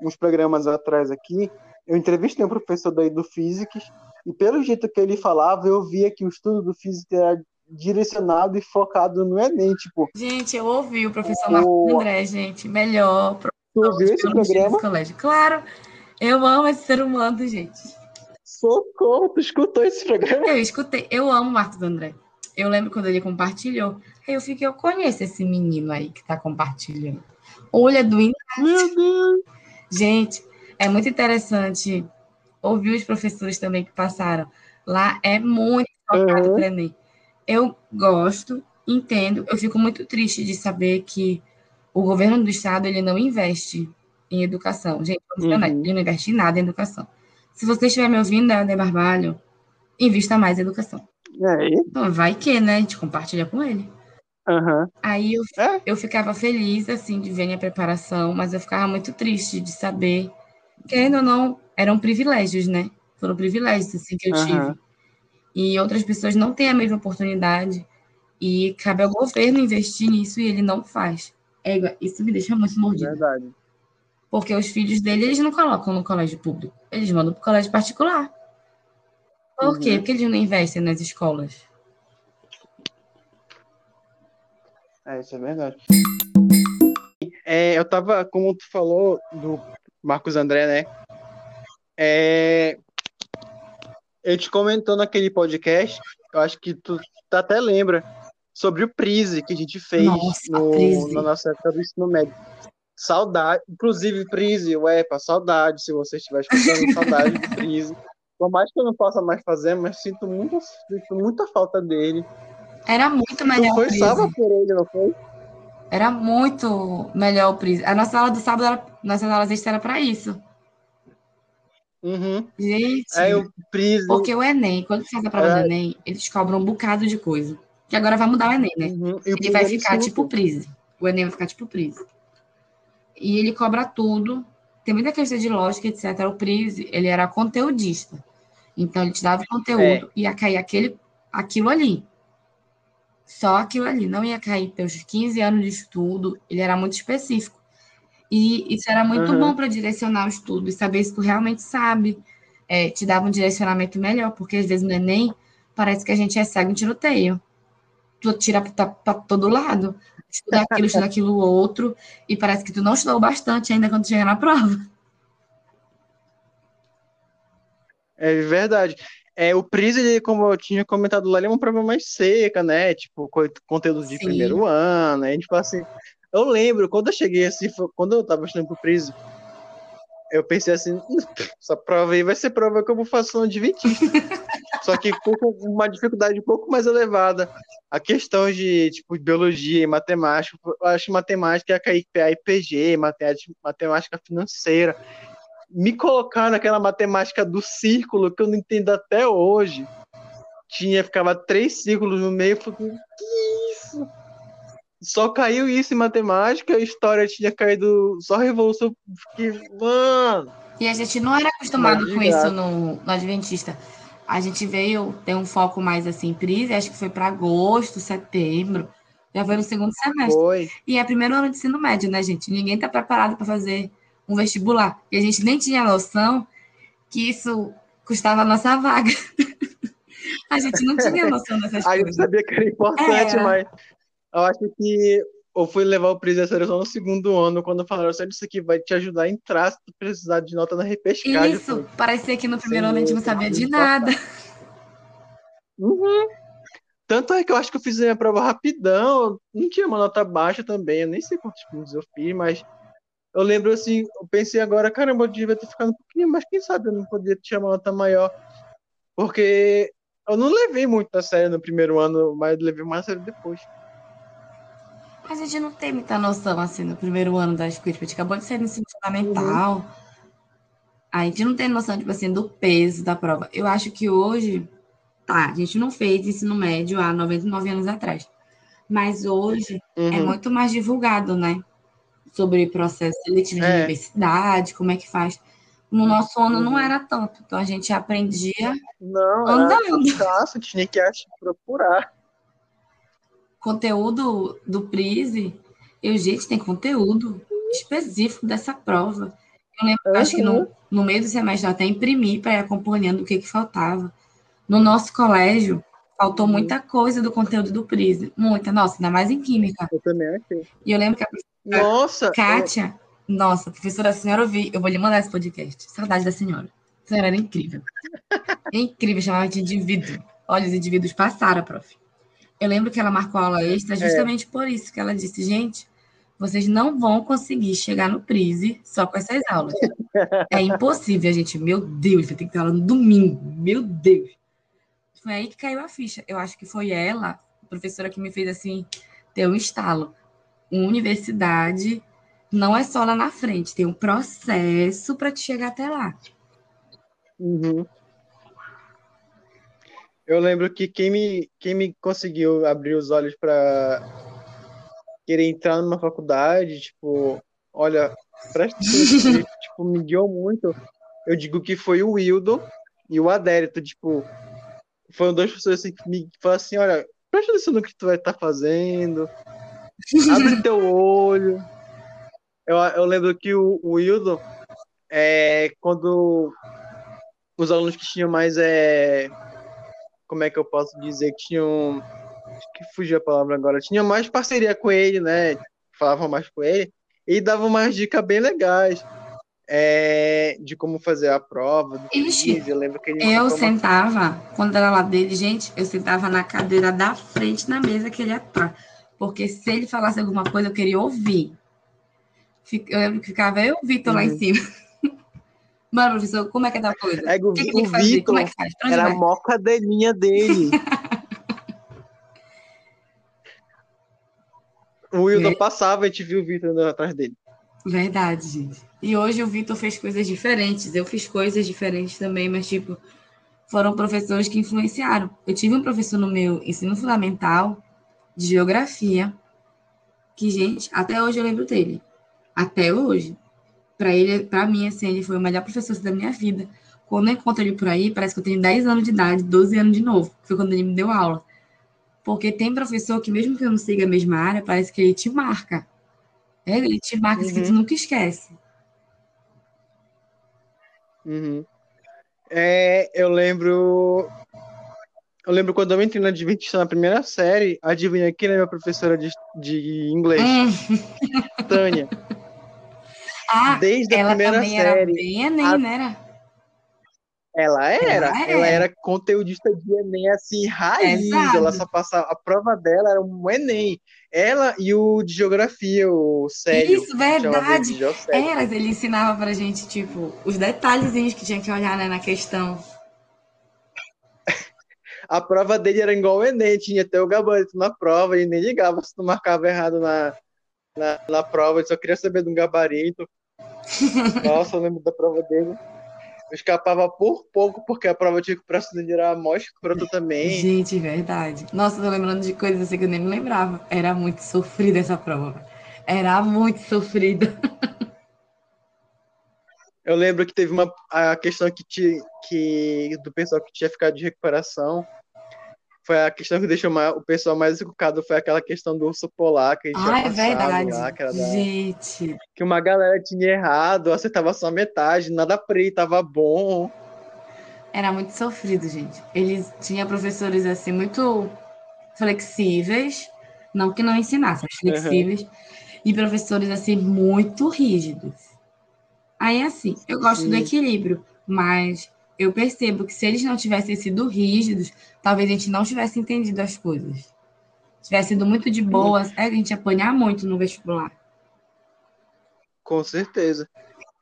uns programas atrás aqui, eu entrevistei um professor daí do Physics, e pelo jeito que ele falava, eu via que o estudo do físico era direcionado e focado no Enem. Tipo, gente, eu ouvi o professor O- Marcos André, gente, melhor tu viu esse programa? colégio. Claro, eu amo esse ser humano, gente. Socorro, tu escutou esse programa? Eu escutei, eu amo o Marcos André. Eu lembro quando ele compartilhou. Aí eu fiquei, eu conheço esse menino aí que tá compartilhando. Olha do Meu Deus! Gente, é muito interessante ouvir os professores também que passaram. Lá é muito focado Uhum. para Enem. Eu gosto, entendo, eu fico muito triste de saber que o governo do estado ele não investe em educação. Gente, Uhum. ele não investe em nada em educação. Se você estiver me ouvindo, Helder Barbalho, invista mais em educação. Então, vai que, né? A gente compartilha com ele. aham. Aí eu, É. eu ficava feliz, assim, de ver minha preparação, mas eu ficava muito triste de saber, querendo ou não, eram privilégios, né? Foram privilégios, assim, que eu Aham. tive. E outras pessoas não têm a mesma oportunidade. E cabe ao governo investir nisso e ele não faz. É, isso me deixa muito mordida. Verdade. Porque os filhos dele, eles não colocam no colégio público. Eles mandam para o colégio particular. Por Uhum. quê? Porque eles não investem nas escolas. É, isso é verdade. É, eu tava, como tu falou do Marcos André, né? É, ele te comentou naquele podcast, eu acho que tu, tu até lembra, sobre o Prise que a gente fez Nossa, no, na nossa época do ensino médio. Saudade, inclusive Prise, uepa, saudade, se você estiver escutando, saudade do Prise. Por mais que eu não possa mais fazer, mas sinto muito, sinto muita falta dele. Era muito Tu melhor o foi salva por ele, não foi? Era muito melhor o Prise. A nossa aula do sábado, era, nossas aulas extras era para isso. Uhum. Gente, É o Prise. porque o Enem, quando faz a prova É. do Enem, eles cobram um bocado de coisa. Que agora vai mudar o Enem, né? Uhum. Ele vai primeiro ficar insulto. tipo Prise. O Enem vai ficar tipo Prise. E ele cobra tudo. Tem muita questão de lógica, etc. O Prise, ele era conteudista. Então, ele te dava o conteúdo e ia cair aquele, aquilo ali. Só aquilo ali. Não ia cair teus 15 anos de estudo. Ele era muito específico. E isso era muito Uhum. bom para direcionar o estudo e saber se tu realmente sabe. É, te dava um direcionamento melhor, porque às vezes no Enem parece que a gente é cego em tiroteio. Tu tira para todo lado. Estuda aquilo, estuda aquilo outro, e parece que tu não estudou bastante ainda quando chega na prova. É verdade. É, o Prise, ele, como eu tinha comentado lá, ele é uma prova mais seca, né? Tipo, co- conteúdo de Sim. primeiro ano. Gente fala assim. Eu lembro, quando eu cheguei assim, quando eu tava estudando pro Prise, eu pensei assim, "Hum, essa prova aí vai ser prova que eu vou fazer no Adventista. Só que com uma dificuldade um pouco mais elevada. A questão de, tipo, de biologia e matemática, eu acho que matemática ia cair PA e PG, matemática, matemática financeira. Me colocar naquela matemática do círculo que eu não entendo até hoje. Tinha, ficava três círculos no meio, eu falei, que isso? Só caiu isso em matemática, a história tinha caído só revolução. Fiquei, mano. E a gente não era acostumado com isso no, no Adventista. A gente veio ter um foco mais assim, Prise, acho que foi para agosto, setembro. Já foi no segundo semestre. Foi. E é primeiro ano de ensino médio, né, gente? Ninguém está preparado para fazer um vestibular. E a gente nem tinha noção que isso custava a nossa vaga. a gente não tinha noção dessas Aí eu coisas. sabia que era importante, Era. mas eu acho que eu fui levar o Prise a sério só no segundo ano, quando falaram assim, isso aqui vai te ajudar a entrar se tu precisar de nota na repescagem. Isso, falei, parecia que no primeiro ano a gente não sabia de nada. Uhum. Tanto é que eu acho que eu fiz a minha prova rapidão, não tinha uma nota baixa também, eu nem sei quantos pontos eu fiz, mas eu lembro assim, eu pensei agora, caramba, eu devia ter ficado um pouquinho, mas quem sabe eu não poderia tirar uma nota maior, porque eu não levei muito a sério no primeiro ano, mas levei mais a sério depois. A gente não tem muita noção, assim, no primeiro ano da escola. A gente acabou de sair no ensino fundamental. A gente não tem noção, tipo assim, do peso da prova. Eu acho que hoje Tá, a gente não fez ensino médio há 99 anos atrás. Mas hoje uhum. é muito mais divulgado, né? Sobre processo seletivo de é. universidade, como é que faz. No nosso ano uhum. não era tanto, então a gente aprendia não, andando. Era tinha que procurar. Conteúdo do Prise, eu, gente, tem conteúdo específico dessa prova. Eu lembro, uhum. acho que no, no meio do semestre eu até imprimi para ir acompanhando o que, que faltava. No nosso colégio, faltou uhum. muita coisa do conteúdo do Prise. Muita, nossa, ainda mais em Química. Eu também achei. E eu lembro que a professora nossa, Kátia, eu... nossa, professora, a senhora ouvi, eu vou lhe mandar esse podcast. Saudade da senhora. A senhora era incrível. É incrível, chamava de indivíduo. Olha, os indivíduos passaram, prof. Eu lembro que ela marcou aula extra é. justamente é. por isso, que ela disse, gente, vocês não vão conseguir chegar no Prise só com essas aulas. É impossível, gente. Meu Deus, vai ter que ter aula no domingo. Meu Deus. Foi aí que caiu a ficha. Eu acho que foi ela, a professora, que me fez assim ter um estalo. Uma universidade não é só lá na frente, tem um processo para te chegar até lá. Uhum. Eu lembro que quem me, quem me conseguiu abrir os olhos para querer entrar numa faculdade, tipo, olha, presta atenção, tipo, me guiou muito. Eu digo que foi o Wildo e o Adérito, tipo, foram duas pessoas assim, que me falaram assim, olha, presta atenção no que tu vai estar tá fazendo, abre teu olho. Eu, eu lembro que o, o Wildo, é, quando os alunos que tinham mais, é, como é que eu posso dizer, que tinham que fugiu a palavra agora, tinha mais parceria com ele, né? Falavam mais com ele e davam mais dicas bem legais é, de como fazer a prova. Ixi, eu lembro que ele eu sentava, quando era lá dele, gente, eu sentava na cadeira da frente na mesa que ele ia estar. Porque se ele falasse alguma coisa, eu queria ouvir. Eu lembro que ficava eu e o Vitor uhum. lá em uhum. cima. Mano, professor, como é que é da coisa? É, o, que que o Vitor é que faz? Era a mó cadelinha dele. O Wilton passava e a gente viu o Vitor andando atrás dele. Verdade, gente. E hoje o Vitor fez coisas diferentes. Eu fiz coisas diferentes também, mas, tipo, foram professores que influenciaram. Eu tive um professor no meu ensino fundamental de geografia, que, gente, até hoje eu lembro dele. Até hoje. Para ele, para mim, assim, ele foi o melhor professor da minha vida. Quando eu encontro ele por aí, parece que eu tenho 10 anos de idade, 12 anos de novo. Foi quando ele me deu aula. Porque tem professor que, mesmo que eu não siga a mesma área, parece que ele te marca. É, ele te marca uhum. que tu nunca esquece. Uhum. É, eu lembro. Eu lembro quando eu entrei na Adventista na primeira série, adivinha quem é minha professora de, de inglês? Hum. Tânia. Ah, Desde a primeira série. Era bem Enem, a... né? Era? Ela era, ela era, ela era conteudista de Enem, assim, raiz. Exato. Ela só passava. A prova dela era um Enem. Ela e o de geografia, o Célio. Isso, verdade. Era, ele ensinava pra gente, tipo, os detalhezinhos que tinha que olhar né, na questão. A prova dele era igual o Enem, tinha até o gabarito na prova e nem ligava se tu marcava errado na, na, na prova, ele só queria saber de um gabarito. Nossa, eu lembro da prova dele. Eu escapava por pouco, porque a prova tinha que proceder mó escroto também. Gente, verdade. Nossa, tô lembrando de coisas assim que eu nem me lembrava. Era muito sofrida essa prova. Era muito sofrida. Eu lembro que teve uma a questão que, te, que do pessoal que tinha ficado de recuperação foi a questão que deixou o pessoal mais educado foi aquela questão do urso polar que a gente ah, é verdade. Lá, que gente. Que uma galera tinha errado, acertava só metade, nada preto, tava bom. Era muito sofrido, gente. Eles tinham professores assim muito flexíveis, não que não ensinassem, mas flexíveis, uhum. e professores assim muito rígidos. Aí assim, eu gosto Sim. do equilíbrio, mas eu percebo que se eles não tivessem sido rígidos, talvez a gente não tivesse entendido as coisas. Tivesse sido muito de boas, é, a gente ia apanhar muito no vestibular. Com certeza.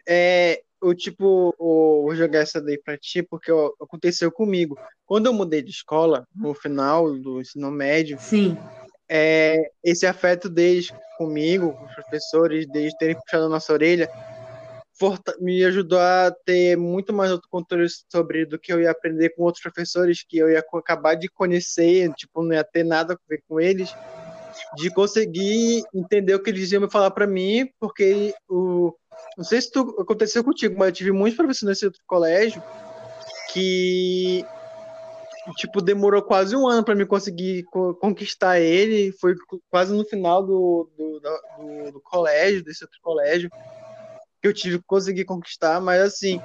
É, o tipo, vou jogar essa daí para ti, porque ó, aconteceu comigo. Quando eu mudei de escola, no final do ensino médio, Sim. É, esse afeto deles comigo, os professores, deles terem puxado a nossa orelha, me ajudou a ter muito mais autocontrole sobre do que eu ia aprender com outros professores que eu ia acabar de conhecer, tipo, não ia ter nada a ver com eles, de conseguir entender o que eles iam me falar para mim, porque o não sei se tu, aconteceu contigo, mas eu tive muitos professores nesse outro colégio que tipo demorou quase um ano para me conseguir co conquistar ele, foi quase no final do, do, do, do colégio, desse outro colégio que eu tive que conseguir conquistar, mas assim,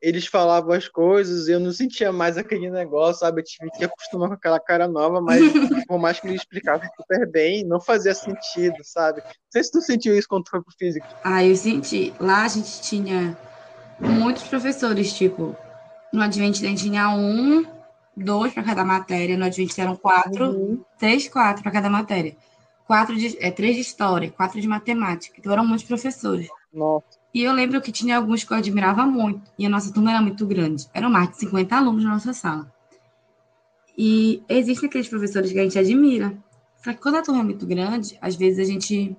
eles falavam as coisas, eu não sentia mais aquele negócio, sabe? Eu tive que acostumar com aquela cara nova, mas por mais que eles explicavam super bem, não fazia sentido, sabe? Não sei se tu sentiu isso quando foi pro físico. Ah, eu senti. Lá a gente tinha muitos professores, tipo, no Advent a gente tinha um, dois para cada matéria, no Advent eram quatro, uhum. três, quatro para cada matéria. Quatro de, é, três de história, quatro de matemática. Então eram muitos professores. Nossa. E eu lembro que tinha alguns que eu admirava muito. E a nossa turma era muito grande. Eram mais de 50 alunos na nossa sala. E existem aqueles professores que a gente admira. Só que quando a turma é muito grande, às vezes a gente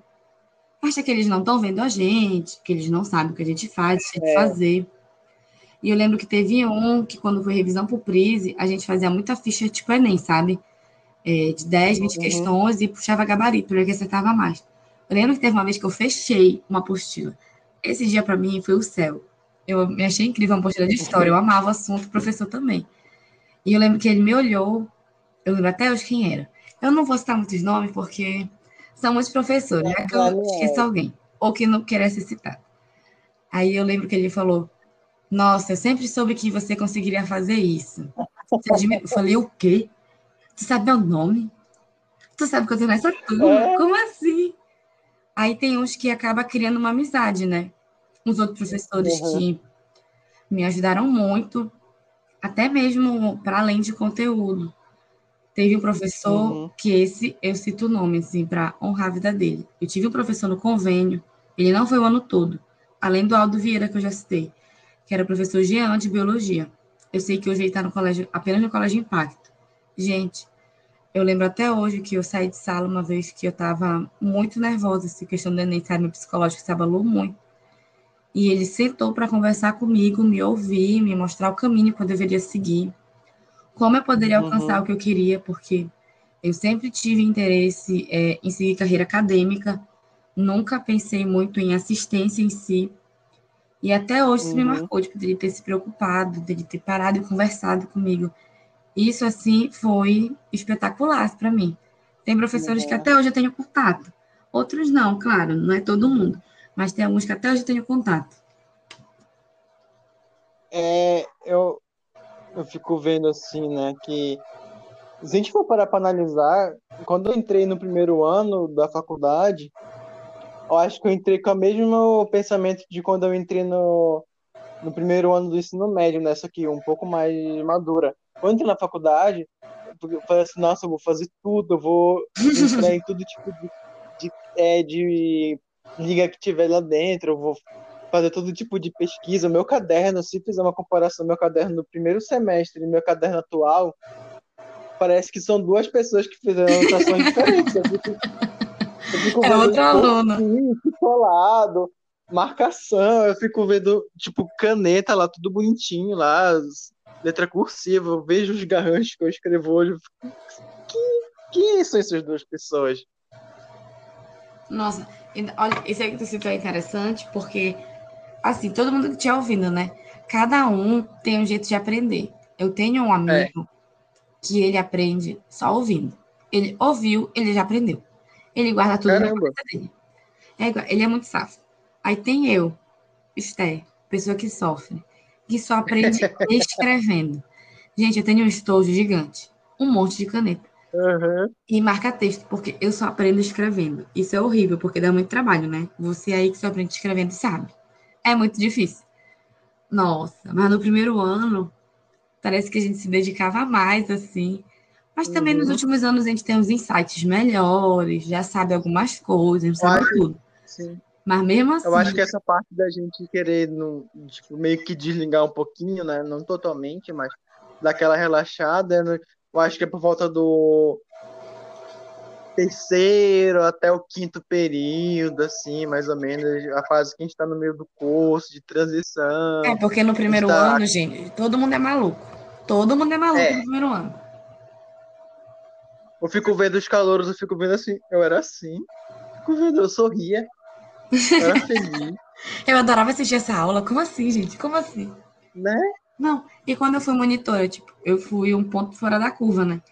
acha que eles não estão vendo a gente, que eles não sabem o que a gente faz, deixa de é. fazer. E eu lembro que teve um que, quando foi revisão pro Prise, a gente fazia muita ficha tipo Enem, sabe? É, de 10, 20 uhum. questões e puxava gabarito, ver que acertava mais. Eu lembro que teve uma vez que eu fechei uma apostila. Esse dia para mim foi o céu. Eu me achei incrível uma apostila de história. Eu amava o assunto, o professor também. E eu lembro que ele me olhou. Eu lembro até hoje quem era. Eu não vou citar muitos nomes porque são muitos professores, né? Que eu esqueço alguém. Ou que não quer ser citado. Aí eu lembro que ele falou: Nossa, eu sempre soube que você conseguiria fazer isso. Eu falei: O quê? Tu sabe meu nome? Tu sabe que eu tô nessa turma? É. Como assim? Aí tem uns que acaba criando uma amizade, né? Os outros professores uhum. que me ajudaram muito, até mesmo para além de conteúdo. Teve um professor uhum. que esse eu cito o nome assim para honrar a vida dele. Eu tive um professor no convênio, ele não foi o ano todo, além do Aldo Vieira que eu já citei, que era professor Jean de biologia. Eu sei que hoje ele está no colégio, apenas no colégio Impacto. Gente, eu lembro até hoje que eu saí de sala uma vez que eu estava muito nervosa, essa questão do Enem, sabe? Meu psicológico se abalou muito. E ele sentou para conversar comigo, me ouvir, me mostrar o caminho que eu deveria seguir, como eu poderia uhum. alcançar o que eu queria, porque eu sempre tive interesse é, em seguir carreira acadêmica, nunca pensei muito em assistência em si. E até hoje uhum. isso me uhum. marcou, de poderia ter se preocupado, de ter parado e conversado comigo isso, assim, foi espetacular para mim. Tem professores que até hoje eu tenho contato. Outros não, claro, não é todo mundo. Mas tem alguns que até hoje eu tenho contato. É, eu, eu fico vendo assim, né, que se a gente for parar para analisar, quando eu entrei no primeiro ano da faculdade, eu acho que eu entrei com o mesmo pensamento de quando eu entrei no, no primeiro ano do ensino médio, nessa aqui, um pouco mais madura quando entrei na faculdade, eu falei assim, nossa, eu vou fazer tudo, eu vou entrar em todo tipo de, de, é, de liga que tiver lá dentro, eu vou fazer todo tipo de pesquisa. Meu caderno, se fizer uma comparação, meu caderno no primeiro semestre e meu caderno atual, parece que são duas pessoas que fizeram anotações diferentes. Eu fico, eu fico é outro aluno. Colado, marcação, eu fico vendo, tipo, caneta lá, tudo bonitinho lá, letra cursiva, eu vejo os garranchos que eu escrevo hoje. Que, quem são essas duas pessoas? Nossa, olha, esse aí que tu citou é interessante, porque, assim, todo mundo que te ouvindo, né? Cada um tem um jeito de aprender. Eu tenho um amigo é. que ele aprende só ouvindo. Ele ouviu, ele já aprendeu. Ele guarda tudo Caramba. na cabeça dele. É, ele é muito safo. Aí tem eu, Esther, pessoa que sofre que só aprende escrevendo. Gente, eu tenho um estojo gigante, um monte de caneta. Uhum. E marca texto, porque eu só aprendo escrevendo. Isso é horrível, porque dá muito trabalho, né? Você aí que só aprende escrevendo sabe. É muito difícil. Nossa, mas no primeiro ano, parece que a gente se dedicava mais, assim. Mas também uhum. nos últimos anos a gente tem uns insights melhores, já sabe algumas coisas, não sabe tudo. Sim. Mas mesmo assim. Eu acho que essa parte da gente querer no, tipo, meio que desligar um pouquinho, né? Não totalmente, mas daquela relaxada, né? eu acho que é por volta do. terceiro até o quinto período, assim, mais ou menos, a fase que a gente está no meio do curso, de transição. É, porque no primeiro tá... ano, gente, todo mundo é maluco. Todo mundo é maluco é. no primeiro ano. Eu fico vendo os calouros, eu fico vendo assim, eu era assim. Fico vendo, eu sorria. Eu era feliz. eu adorava assistir essa aula. Como assim, gente? Como assim? Né? Não, e quando eu fui monitora, tipo, eu fui um ponto fora da curva, né?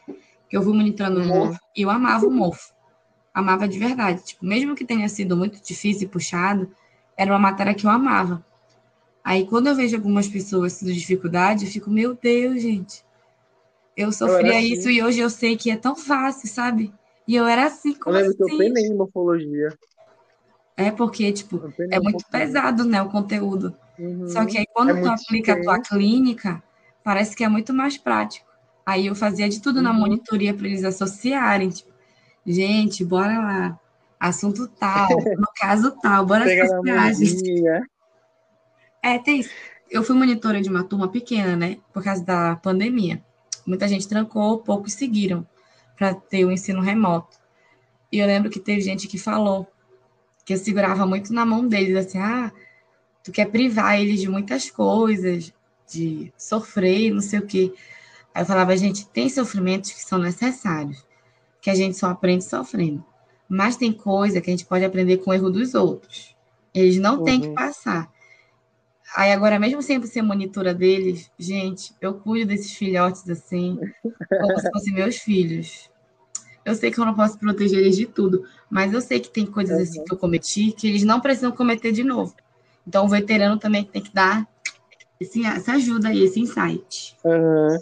Que eu fui monitorando o uhum. MOF e eu amava o MOF. Amava de verdade. Tipo, mesmo que tenha sido muito difícil e puxado, era uma matéria que eu amava. Aí, quando eu vejo algumas pessoas tendo dificuldade, eu fico, meu Deus, gente. Eu sofria eu assim. isso e hoje eu sei que é tão fácil, sabe? E eu era assim, como eu lembro assim? que eu assim? penei em morfologia. É porque, tipo, é muito pesado, né, o conteúdo. Uhum. Só que aí, quando é tu aplica a tua clínica, parece que é muito mais prático. Aí eu fazia de tudo uhum. na monitoria para eles associarem, tipo, gente, bora lá. Assunto tal, no caso tal, bora associar, gente. É, tem isso. Eu fui monitora de uma turma pequena, né? Por causa da pandemia. Muita gente trancou, poucos seguiram para ter o ensino remoto. E eu lembro que teve gente que falou que eu segurava muito na mão deles, assim, ah, tu quer privar eles de muitas coisas, de sofrer, não sei o quê. Aí eu falava, gente, tem sofrimentos que são necessários, que a gente só aprende sofrendo. Mas tem coisa que a gente pode aprender com o erro dos outros. Eles não uhum. têm que uhum. passar. Aí agora, mesmo sempre ser monitora deles, gente, eu cuido desses filhotes assim, como se fossem meus filhos. Eu sei que eu não posso proteger eles de tudo, mas eu sei que tem coisas uhum. assim que eu cometi que eles não precisam cometer de novo. Então, o veterano também tem que dar esse, essa ajuda aí, esse insight. Uhum.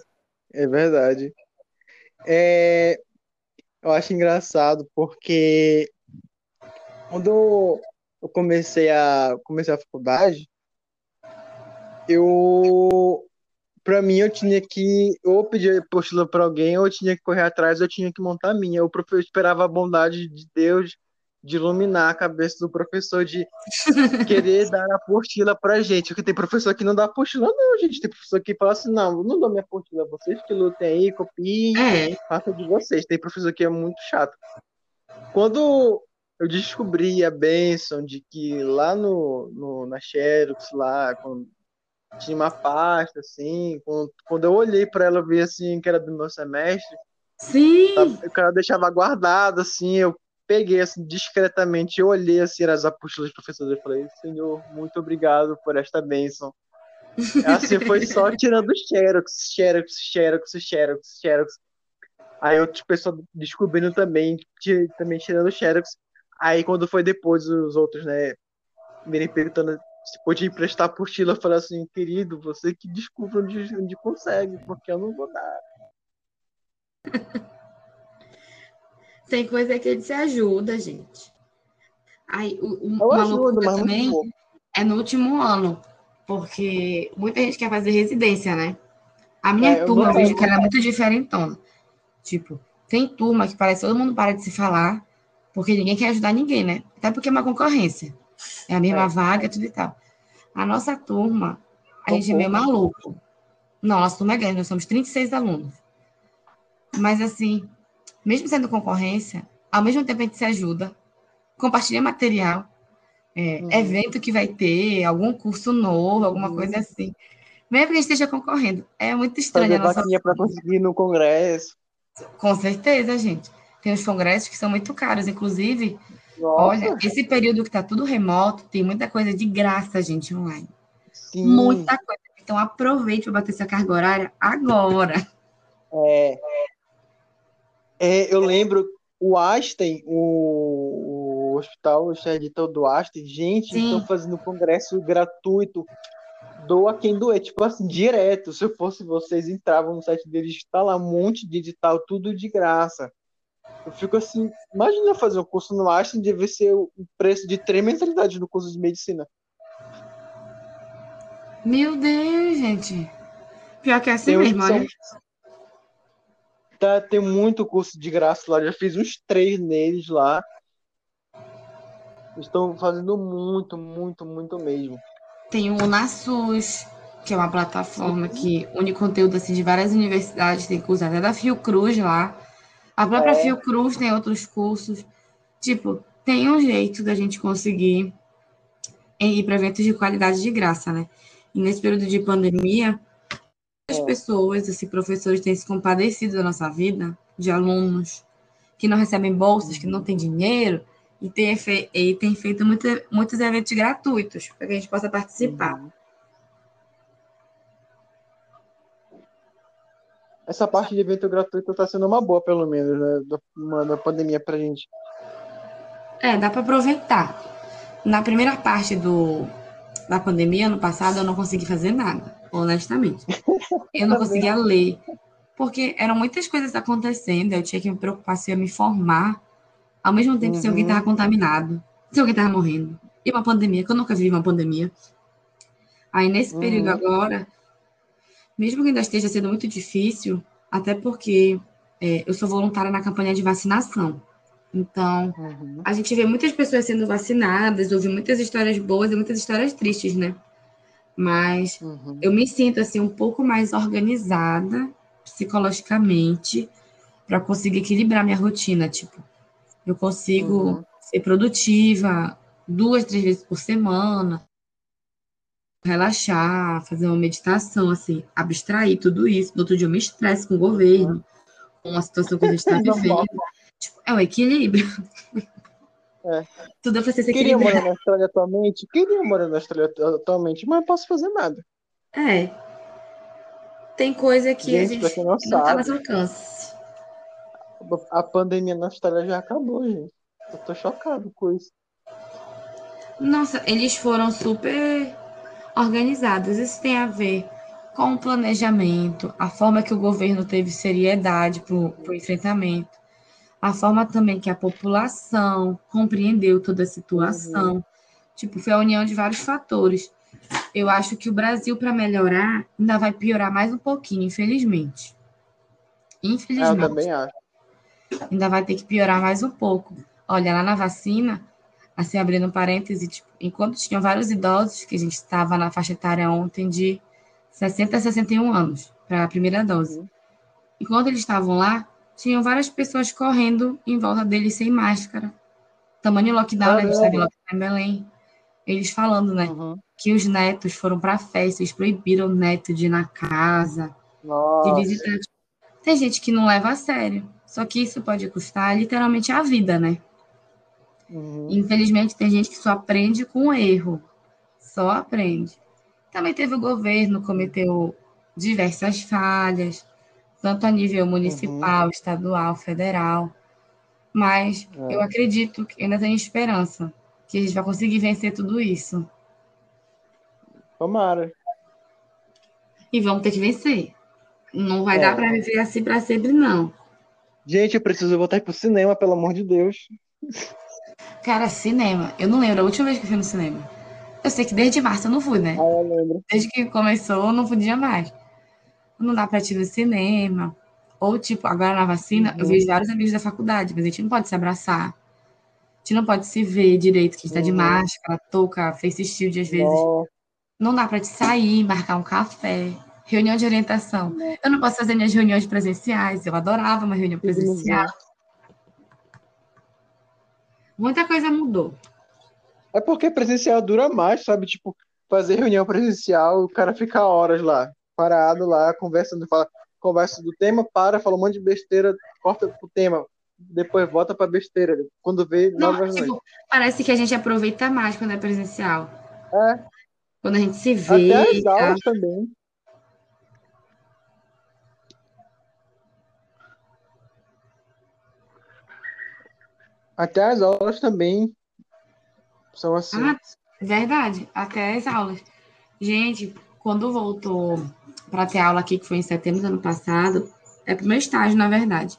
É verdade. É, eu acho engraçado porque quando eu comecei a comecei a faculdade, eu para mim eu tinha que ou pedir apostila para alguém ou eu tinha que correr atrás, ou eu tinha que montar a minha. Eu esperava a bondade de Deus de iluminar a cabeça do professor, de querer dar a apostila pra gente. Porque tem professor que não dá apostila, não, gente. Tem professor que fala assim: não, não dou minha apostila, vocês que lutem aí, copiem, é. faça de vocês. Tem professor que é muito chato. Quando eu descobri a benção de que lá no, no na Xerox, lá, quando tinha uma pasta, assim, quando, quando eu olhei para ela, vi assim que era do meu semestre. Sim! O cara deixava guardado, assim, eu peguei assim discretamente, eu olhei assim as apostilas dos professores e falei, Senhor, muito obrigado por esta bênção. Assim foi só tirando xerox, xerox, xerox, xerox, xerox. Aí outras pessoas descobrindo também, também tirando xerox. Aí quando foi depois os outros, né, virem perguntando se podia emprestar apostila, eu falei assim, querido, você que desculpa onde, onde consegue, porque eu não vou dar. Tem coisa que ele se ajuda, gente. Aí, o, o, uma ajudo, loucura também é no último ano, porque muita gente quer fazer residência, né? A minha é, turma, eu, eu vejo que ela é muito diferentona. Tipo, tem turma que parece que todo mundo para de se falar, porque ninguém quer ajudar ninguém, né? Até porque é uma concorrência. É a mesma é. vaga, tudo e tal. A nossa turma, a gente é meio maluco. Nossa turma é grande, nós somos 36 alunos. Mas, assim, mesmo sendo concorrência, ao mesmo tempo a gente se ajuda, compartilha material, é, uhum. evento que vai ter, algum curso novo, alguma uhum. coisa assim. Mesmo que a gente esteja concorrendo. É muito estranho Fazer a nossa... para conseguir no congresso. Com certeza, gente. Tem os congressos que são muito caros, inclusive. Nossa. Olha, esse período que está tudo remoto, tem muita coisa de graça, gente, online. Sim. Muita coisa. Então aproveite para bater essa carga horária agora. É, é, eu lembro o Einstein, o, o hospital Chardital do Einstein, gente, estão fazendo congresso gratuito. Doa quem doer, tipo assim, direto. Se eu fosse vocês, entravam no site deles, está lá um monte de edital, tudo de graça. Eu fico assim, imagina fazer um curso no Einstein, deve ser o preço de três mensalidades no curso de medicina. Meu Deus, gente. Pior que é assim mesmo, olha. Tá, tem muito curso de graça lá, já fiz uns três neles lá. Estão fazendo muito, muito, muito mesmo. Tem o Nasus, que é uma plataforma que une conteúdo assim, de várias universidades, tem curso até da Fiocruz lá. A própria é. Fiocruz tem outros cursos. Tipo, tem um jeito da gente conseguir ir para eventos de qualidade de graça, né? E nesse período de pandemia, as é. pessoas, assim, professores têm se compadecido da nossa vida, de alunos que não recebem bolsas, que não têm dinheiro, e tem, e tem feito muita, muitos eventos gratuitos para que a gente possa participar. Uhum. Essa parte de evento gratuito está sendo uma boa, pelo menos, né? Da, da pandemia para a gente. É, dá para aproveitar. Na primeira parte do, da pandemia, ano passado, eu não consegui fazer nada, honestamente. Eu não conseguia ler, porque eram muitas coisas acontecendo, eu tinha que me preocupar se eu ia me formar, ao mesmo tempo uhum. se alguém estava uhum. contaminado, se alguém estava morrendo. E uma pandemia, que eu nunca vivi uma pandemia. Aí, nesse uhum. período agora, mesmo que ainda esteja sendo muito difícil, até porque é, eu sou voluntária na campanha de vacinação. Então, uhum. a gente vê muitas pessoas sendo vacinadas, ouve muitas histórias boas e muitas histórias tristes, né? Mas uhum. eu me sinto assim um pouco mais organizada psicologicamente para conseguir equilibrar minha rotina, tipo, eu consigo uhum. ser produtiva duas, três vezes por semana, relaxar, fazer uma meditação, assim, abstrair tudo isso. No outro dia eu me estresse com o governo, com a situação que a gente está vivendo. Tipo, é um equilíbrio. É. Tudo é pra ser Queria morar na Austrália atualmente? Queria morar na Austrália atualmente, mas não posso fazer nada. É. Tem coisa que gente, a gente não, não tá mais alcance. A pandemia na Austrália já acabou, gente. Eu tô chocado com isso. Nossa, eles foram super organizados. Isso tem a ver com o planejamento, a forma que o governo teve seriedade para o enfrentamento a forma também que a população compreendeu toda a situação. Uhum. Tipo, foi a união de vários fatores. Eu acho que o Brasil, para melhorar, ainda vai piorar mais um pouquinho, infelizmente. Infelizmente. Eu também acho. Ainda vai ter que piorar mais um pouco. Olha, lá na vacina, assim, abrindo um parêntese, tipo, enquanto tinham vários idosos, que a gente estava na faixa etária ontem de 60 a 61 anos, para a primeira dose. Uhum. Enquanto eles estavam lá, tinham várias pessoas correndo em volta dele sem máscara. Tamanho lockdown, né? A gente em lockdown em Belém. Eles falando, né? Uhum. Que os netos foram para festa, eles proibiram o neto de ir na casa, Nossa. de visitar. Tem gente que não leva a sério. Só que isso pode custar literalmente a vida, né? Uhum. Infelizmente, tem gente que só aprende com erro. Só aprende. Também teve o governo, cometeu diversas falhas tanto a nível municipal, uhum. estadual, federal. Mas é. eu acredito que ainda tem esperança que a gente vai conseguir vencer tudo isso. Tomara. E vamos ter que vencer. Não vai é. dar para viver assim para sempre, não. Gente, eu preciso voltar pro cinema, pelo amor de Deus. Cara, cinema. Eu não lembro a última vez que eu fui no cinema. Eu sei que desde março eu não fui, né? Ah, eu lembro. Desde que começou, eu não podia mais não dá para ir no cinema. Ou, tipo, agora na vacina, uhum. eu vejo vários amigos da faculdade, mas a gente não pode se abraçar. A gente não pode se ver direito, que a gente tá de uhum. máscara, touca, face shield às vezes. Não, não dá para te sair, marcar um café. Reunião de orientação. Eu não posso fazer minhas reuniões presenciais. Eu adorava uma reunião presencial. Muita coisa mudou. É porque presencial dura mais, sabe? Tipo, fazer reunião presencial, o cara fica horas lá parado lá, conversando, fala, conversa do tema, para, fala um monte de besteira, corta pro tema, depois volta pra besteira. Quando vê, Não, novas tipo, Parece que a gente aproveita mais quando é presencial. É. Quando a gente se vê. Até as aulas tá? também. Até as aulas também são assim. Ah, verdade, até as aulas. Gente, quando voltou para ter aula aqui, que foi em setembro do ano passado, é para o meu estágio, na verdade.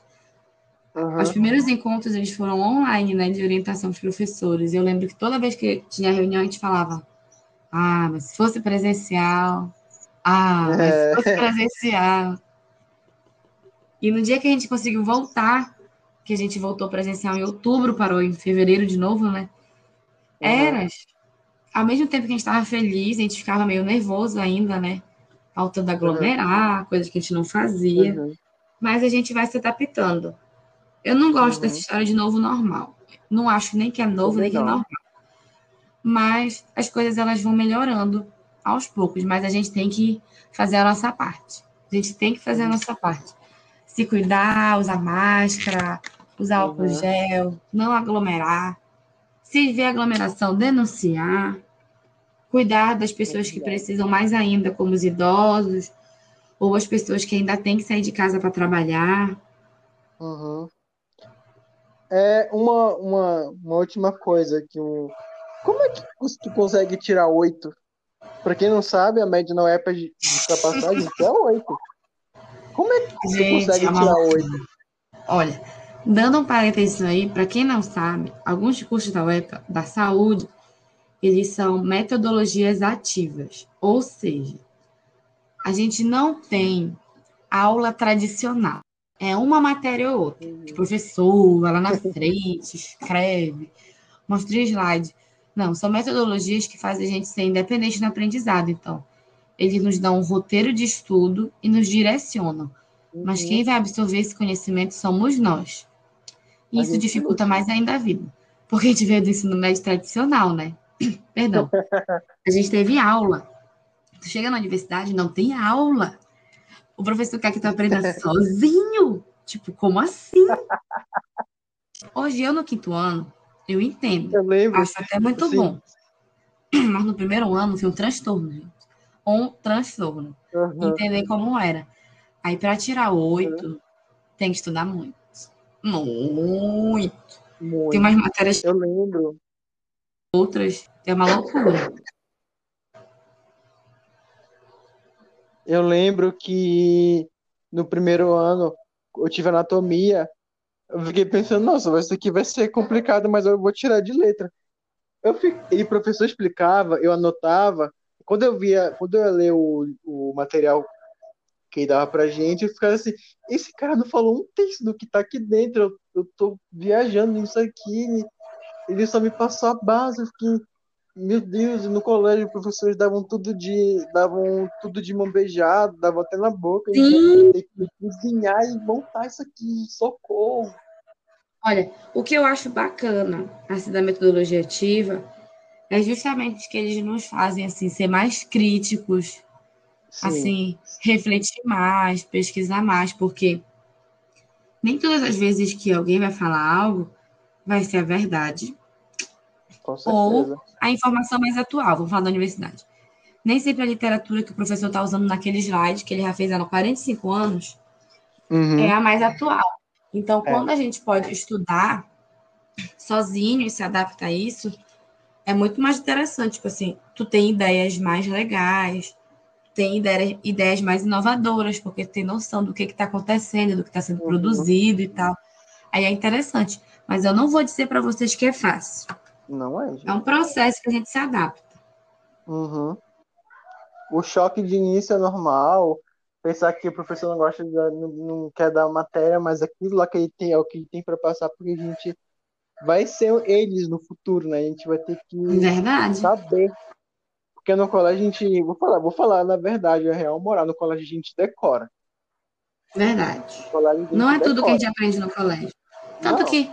Uhum. Os primeiros encontros eles foram online, né, de orientação dos professores. Eu lembro que toda vez que tinha reunião a gente falava: "Ah, mas se fosse presencial, ah, mas é. se fosse presencial". E no dia que a gente conseguiu voltar, que a gente voltou presencial em outubro, parou em fevereiro de novo, né? Uhum. Era ao mesmo tempo que a gente estava feliz, a gente ficava meio nervoso ainda, né? Faltando aglomerar, uhum. coisas que a gente não fazia. Uhum. Mas a gente vai se adaptando. Eu não gosto uhum. dessa história de novo normal. Não acho nem que é novo, nem que é normal. Mas as coisas elas vão melhorando aos poucos, mas a gente tem que fazer a nossa parte. A gente tem que fazer a uhum. nossa parte. Se cuidar, usar máscara, usar álcool uhum. gel, não aglomerar. Se vê aglomeração, denunciar. Cuidar das pessoas que precisam mais ainda, como os idosos, ou as pessoas que ainda têm que sair de casa para trabalhar. Uhum. É uma, uma, uma última coisa que um... Como é que tu consegue tirar oito? Para quem não sabe, a média na UEPA de ultrapassagem é oito. Como é que você Gente, consegue é tirar oito? Olha, dando um parênteses aí, para quem não sabe, alguns cursos da UEPA da saúde, eles são metodologias ativas, ou seja, a gente não tem aula tradicional. É uma matéria ou outra. Uhum. O professor vai lá na frente, escreve, mostra slide. Não, são metodologias que fazem a gente ser independente no aprendizado. Então, eles nos dão um roteiro de estudo e nos direcionam. Uhum. Mas quem vai absorver esse conhecimento somos nós. E isso dificulta mais ainda a vida. Porque a gente veio do ensino médio tradicional, né? Perdão. A gente teve aula. Tu chega na universidade, não tem aula. O professor quer que tu aprenda sozinho. Tipo, como assim? Hoje, eu no quinto ano, eu entendo. Eu lembro. Acho até muito Sim. bom. Mas no primeiro ano foi um transtorno, gente. Um transtorno. Uhum. Entender como era. Aí, para tirar oito, uhum. tem que estudar muito. Muito. muito. Tem umas matérias. Eu lembro. Outras. É uma loucura. Eu lembro que no primeiro ano eu tive anatomia. Eu fiquei pensando, nossa, isso aqui vai ser complicado, mas eu vou tirar de letra. Eu fiquei, e o professor explicava, eu anotava. Quando eu via, quando eu ia ler o, o material que ele dava pra gente, eu ficava assim, esse cara não falou um texto do que tá aqui dentro, eu, eu tô viajando nisso aqui, ele só me passou a base, eu fiquei, meu Deus, no colégio os professores davam tudo de davam tudo de mão beijada, davam até na boca. Tem que cozinhar e montar isso aqui, socorro. Olha, o que eu acho bacana assim, da metodologia ativa é justamente que eles nos fazem assim ser mais críticos, Sim. assim, refletir mais, pesquisar mais, porque nem todas as vezes que alguém vai falar algo vai ser a verdade ou a informação mais atual, vamos falar da universidade. Nem sempre a literatura que o professor está usando naquele slide, que ele já fez há 45 anos, uhum. é a mais atual. Então, é. quando a gente pode estudar sozinho e se adapta a isso, é muito mais interessante. Tipo assim, tu tem ideias mais legais, tem ideias, ideias mais inovadoras, porque tem noção do que está acontecendo, do que está sendo uhum. produzido e tal. Aí é interessante. Mas eu não vou dizer para vocês que é fácil. Não é. Gente. É um processo que a gente se adapta. Uhum. O choque de início é normal. Pensar que o professor não gosta de, não, não quer dar matéria, mas aquilo lá que ele tem é o que ele tem para passar, porque a gente vai ser eles no futuro, né? A gente vai ter que verdade. saber. Porque no colégio a gente, vou falar, vou falar na verdade, a real moral, no colégio a gente decora. Verdade. Não é decora. tudo que a gente aprende no colégio. Tanto não. que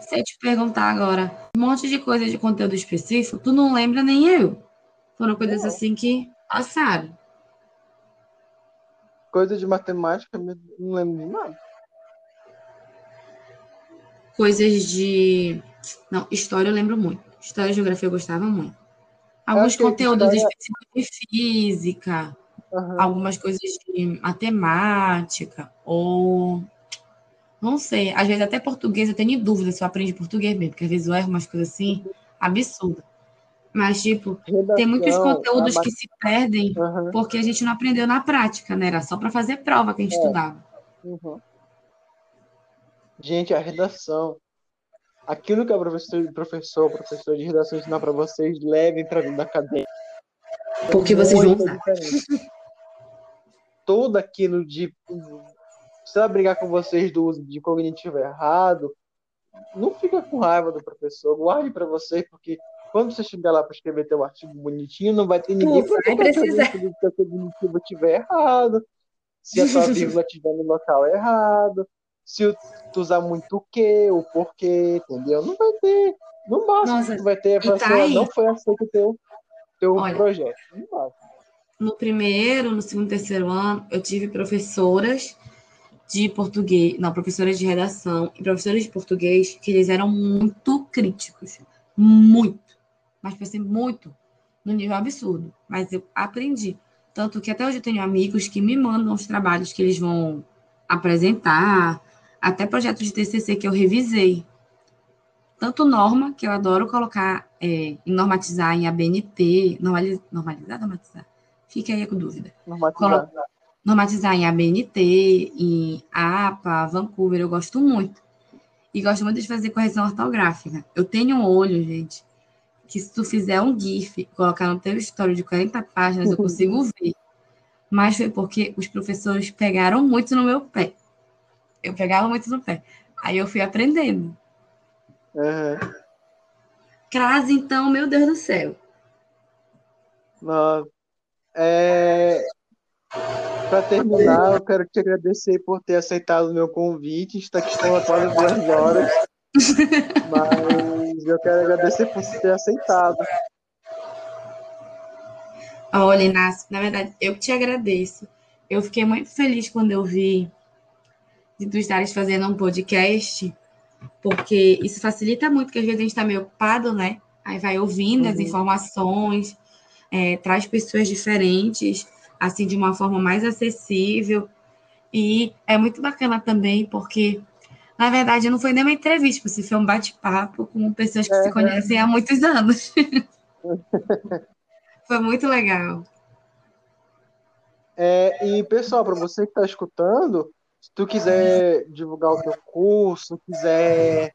se eu te perguntar agora um monte de coisa de conteúdo específico, tu não lembra nem eu. Foram coisas assim que passaram. Coisa de matemática, não lembro de nada. Coisas de. Não, história eu lembro muito. História e geografia eu gostava muito. Alguns conteúdos história... específicos de física, uhum. algumas coisas de matemática, ou não sei, às vezes até português eu tenho dúvida se eu aprendi português mesmo, porque às vezes eu erro umas coisas assim, absurda. Mas, tipo, Redação, tem muitos conteúdos que se perdem uhum. porque a gente não aprendeu na prática, né? Era só para fazer prova que a gente é. estudava. Uhum. Gente, a redação. Aquilo que a professor, professor, professor de redação ensinar para vocês, levem para dentro da cadeia. Porque vocês vão usar. Todo aquilo de se ela brigar com vocês do uso de cognitivo errado, não fica com raiva do professor, guarde para você, porque quando você chegar lá para escrever teu artigo bonitinho, não vai ter ninguém para precisar. Se o cognitivo estiver errado, se a sua vírgula estiver no local errado. Se tu usar muito o que, o porquê, entendeu? Não vai ter. No máximo, Nossa, tu vai ter tá não foi aceito o teu, teu Olha, projeto. No primeiro, no segundo, terceiro ano, eu tive professoras de português, não, professoras de redação e professores de português que eles eram muito críticos. Muito. Mas foi assim, muito. No nível absurdo. Mas eu aprendi. Tanto que até hoje eu tenho amigos que me mandam os trabalhos que eles vão apresentar, até projetos de TCC que eu revisei. Tanto norma, que eu adoro colocar, é, normatizar em ABNT, normaliz, normalizar, normatizar? Fica aí com dúvida. Normatizar. Colo, normatizar em ABNT, em APA, Vancouver, eu gosto muito. E gosto muito de fazer correção ortográfica. Eu tenho um olho, gente, que se tu fizer um GIF, colocar no teu história de 40 páginas, eu consigo ver. Mas foi porque os professores pegaram muito no meu pé. Eu pegava muito no pé. Aí eu fui aprendendo. Uhum. Crase, então, meu Deus do céu. Nossa. É... Para terminar, eu quero te agradecer por ter aceitado o meu convite. Está aqui com quase duas horas. Mas eu quero agradecer por ter aceitado. Olha, Inácio, na verdade, eu te agradeço. Eu fiquei muito feliz quando eu vi de tu estares fazendo um podcast, porque isso facilita muito, porque às vezes a gente está meio ocupado, né? Aí vai ouvindo uhum. as informações, é, traz pessoas diferentes, assim, de uma forma mais acessível. E é muito bacana também, porque na verdade, não foi nem uma entrevista, você foi um bate-papo com pessoas que é, se conhecem há muitos anos. foi muito legal. É, e, pessoal, para você que está escutando, se tu quiser divulgar o teu curso, quiser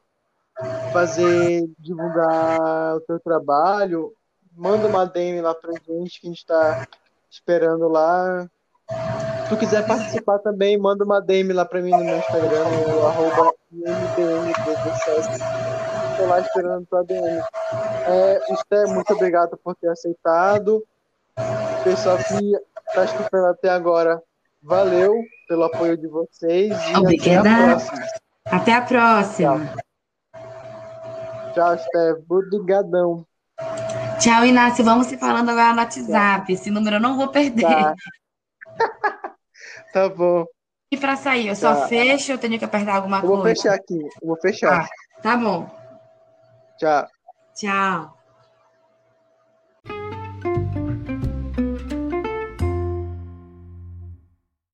fazer, divulgar o teu trabalho, manda uma DM lá pra gente que a gente está esperando lá tu quiser participar também, manda uma DM lá pra mim no meu Instagram, arroba Estou lá esperando tua DM. É, Esté, muito obrigado por ter aceitado. Pessoal que tá escutando até agora, valeu pelo apoio de vocês. Obrigada. Até a próxima. Até a próxima. Tchau, Tchau Esté. Obrigadão. Tchau, Inácio. Vamos se falando agora no WhatsApp. Esse número eu não vou perder. Tá. tá bom. E para sair, eu só tá. fecho ou tenho que apertar alguma eu coisa? Vou fechar aqui, eu vou fechar. Ah, tá bom. Tchau. Tchau.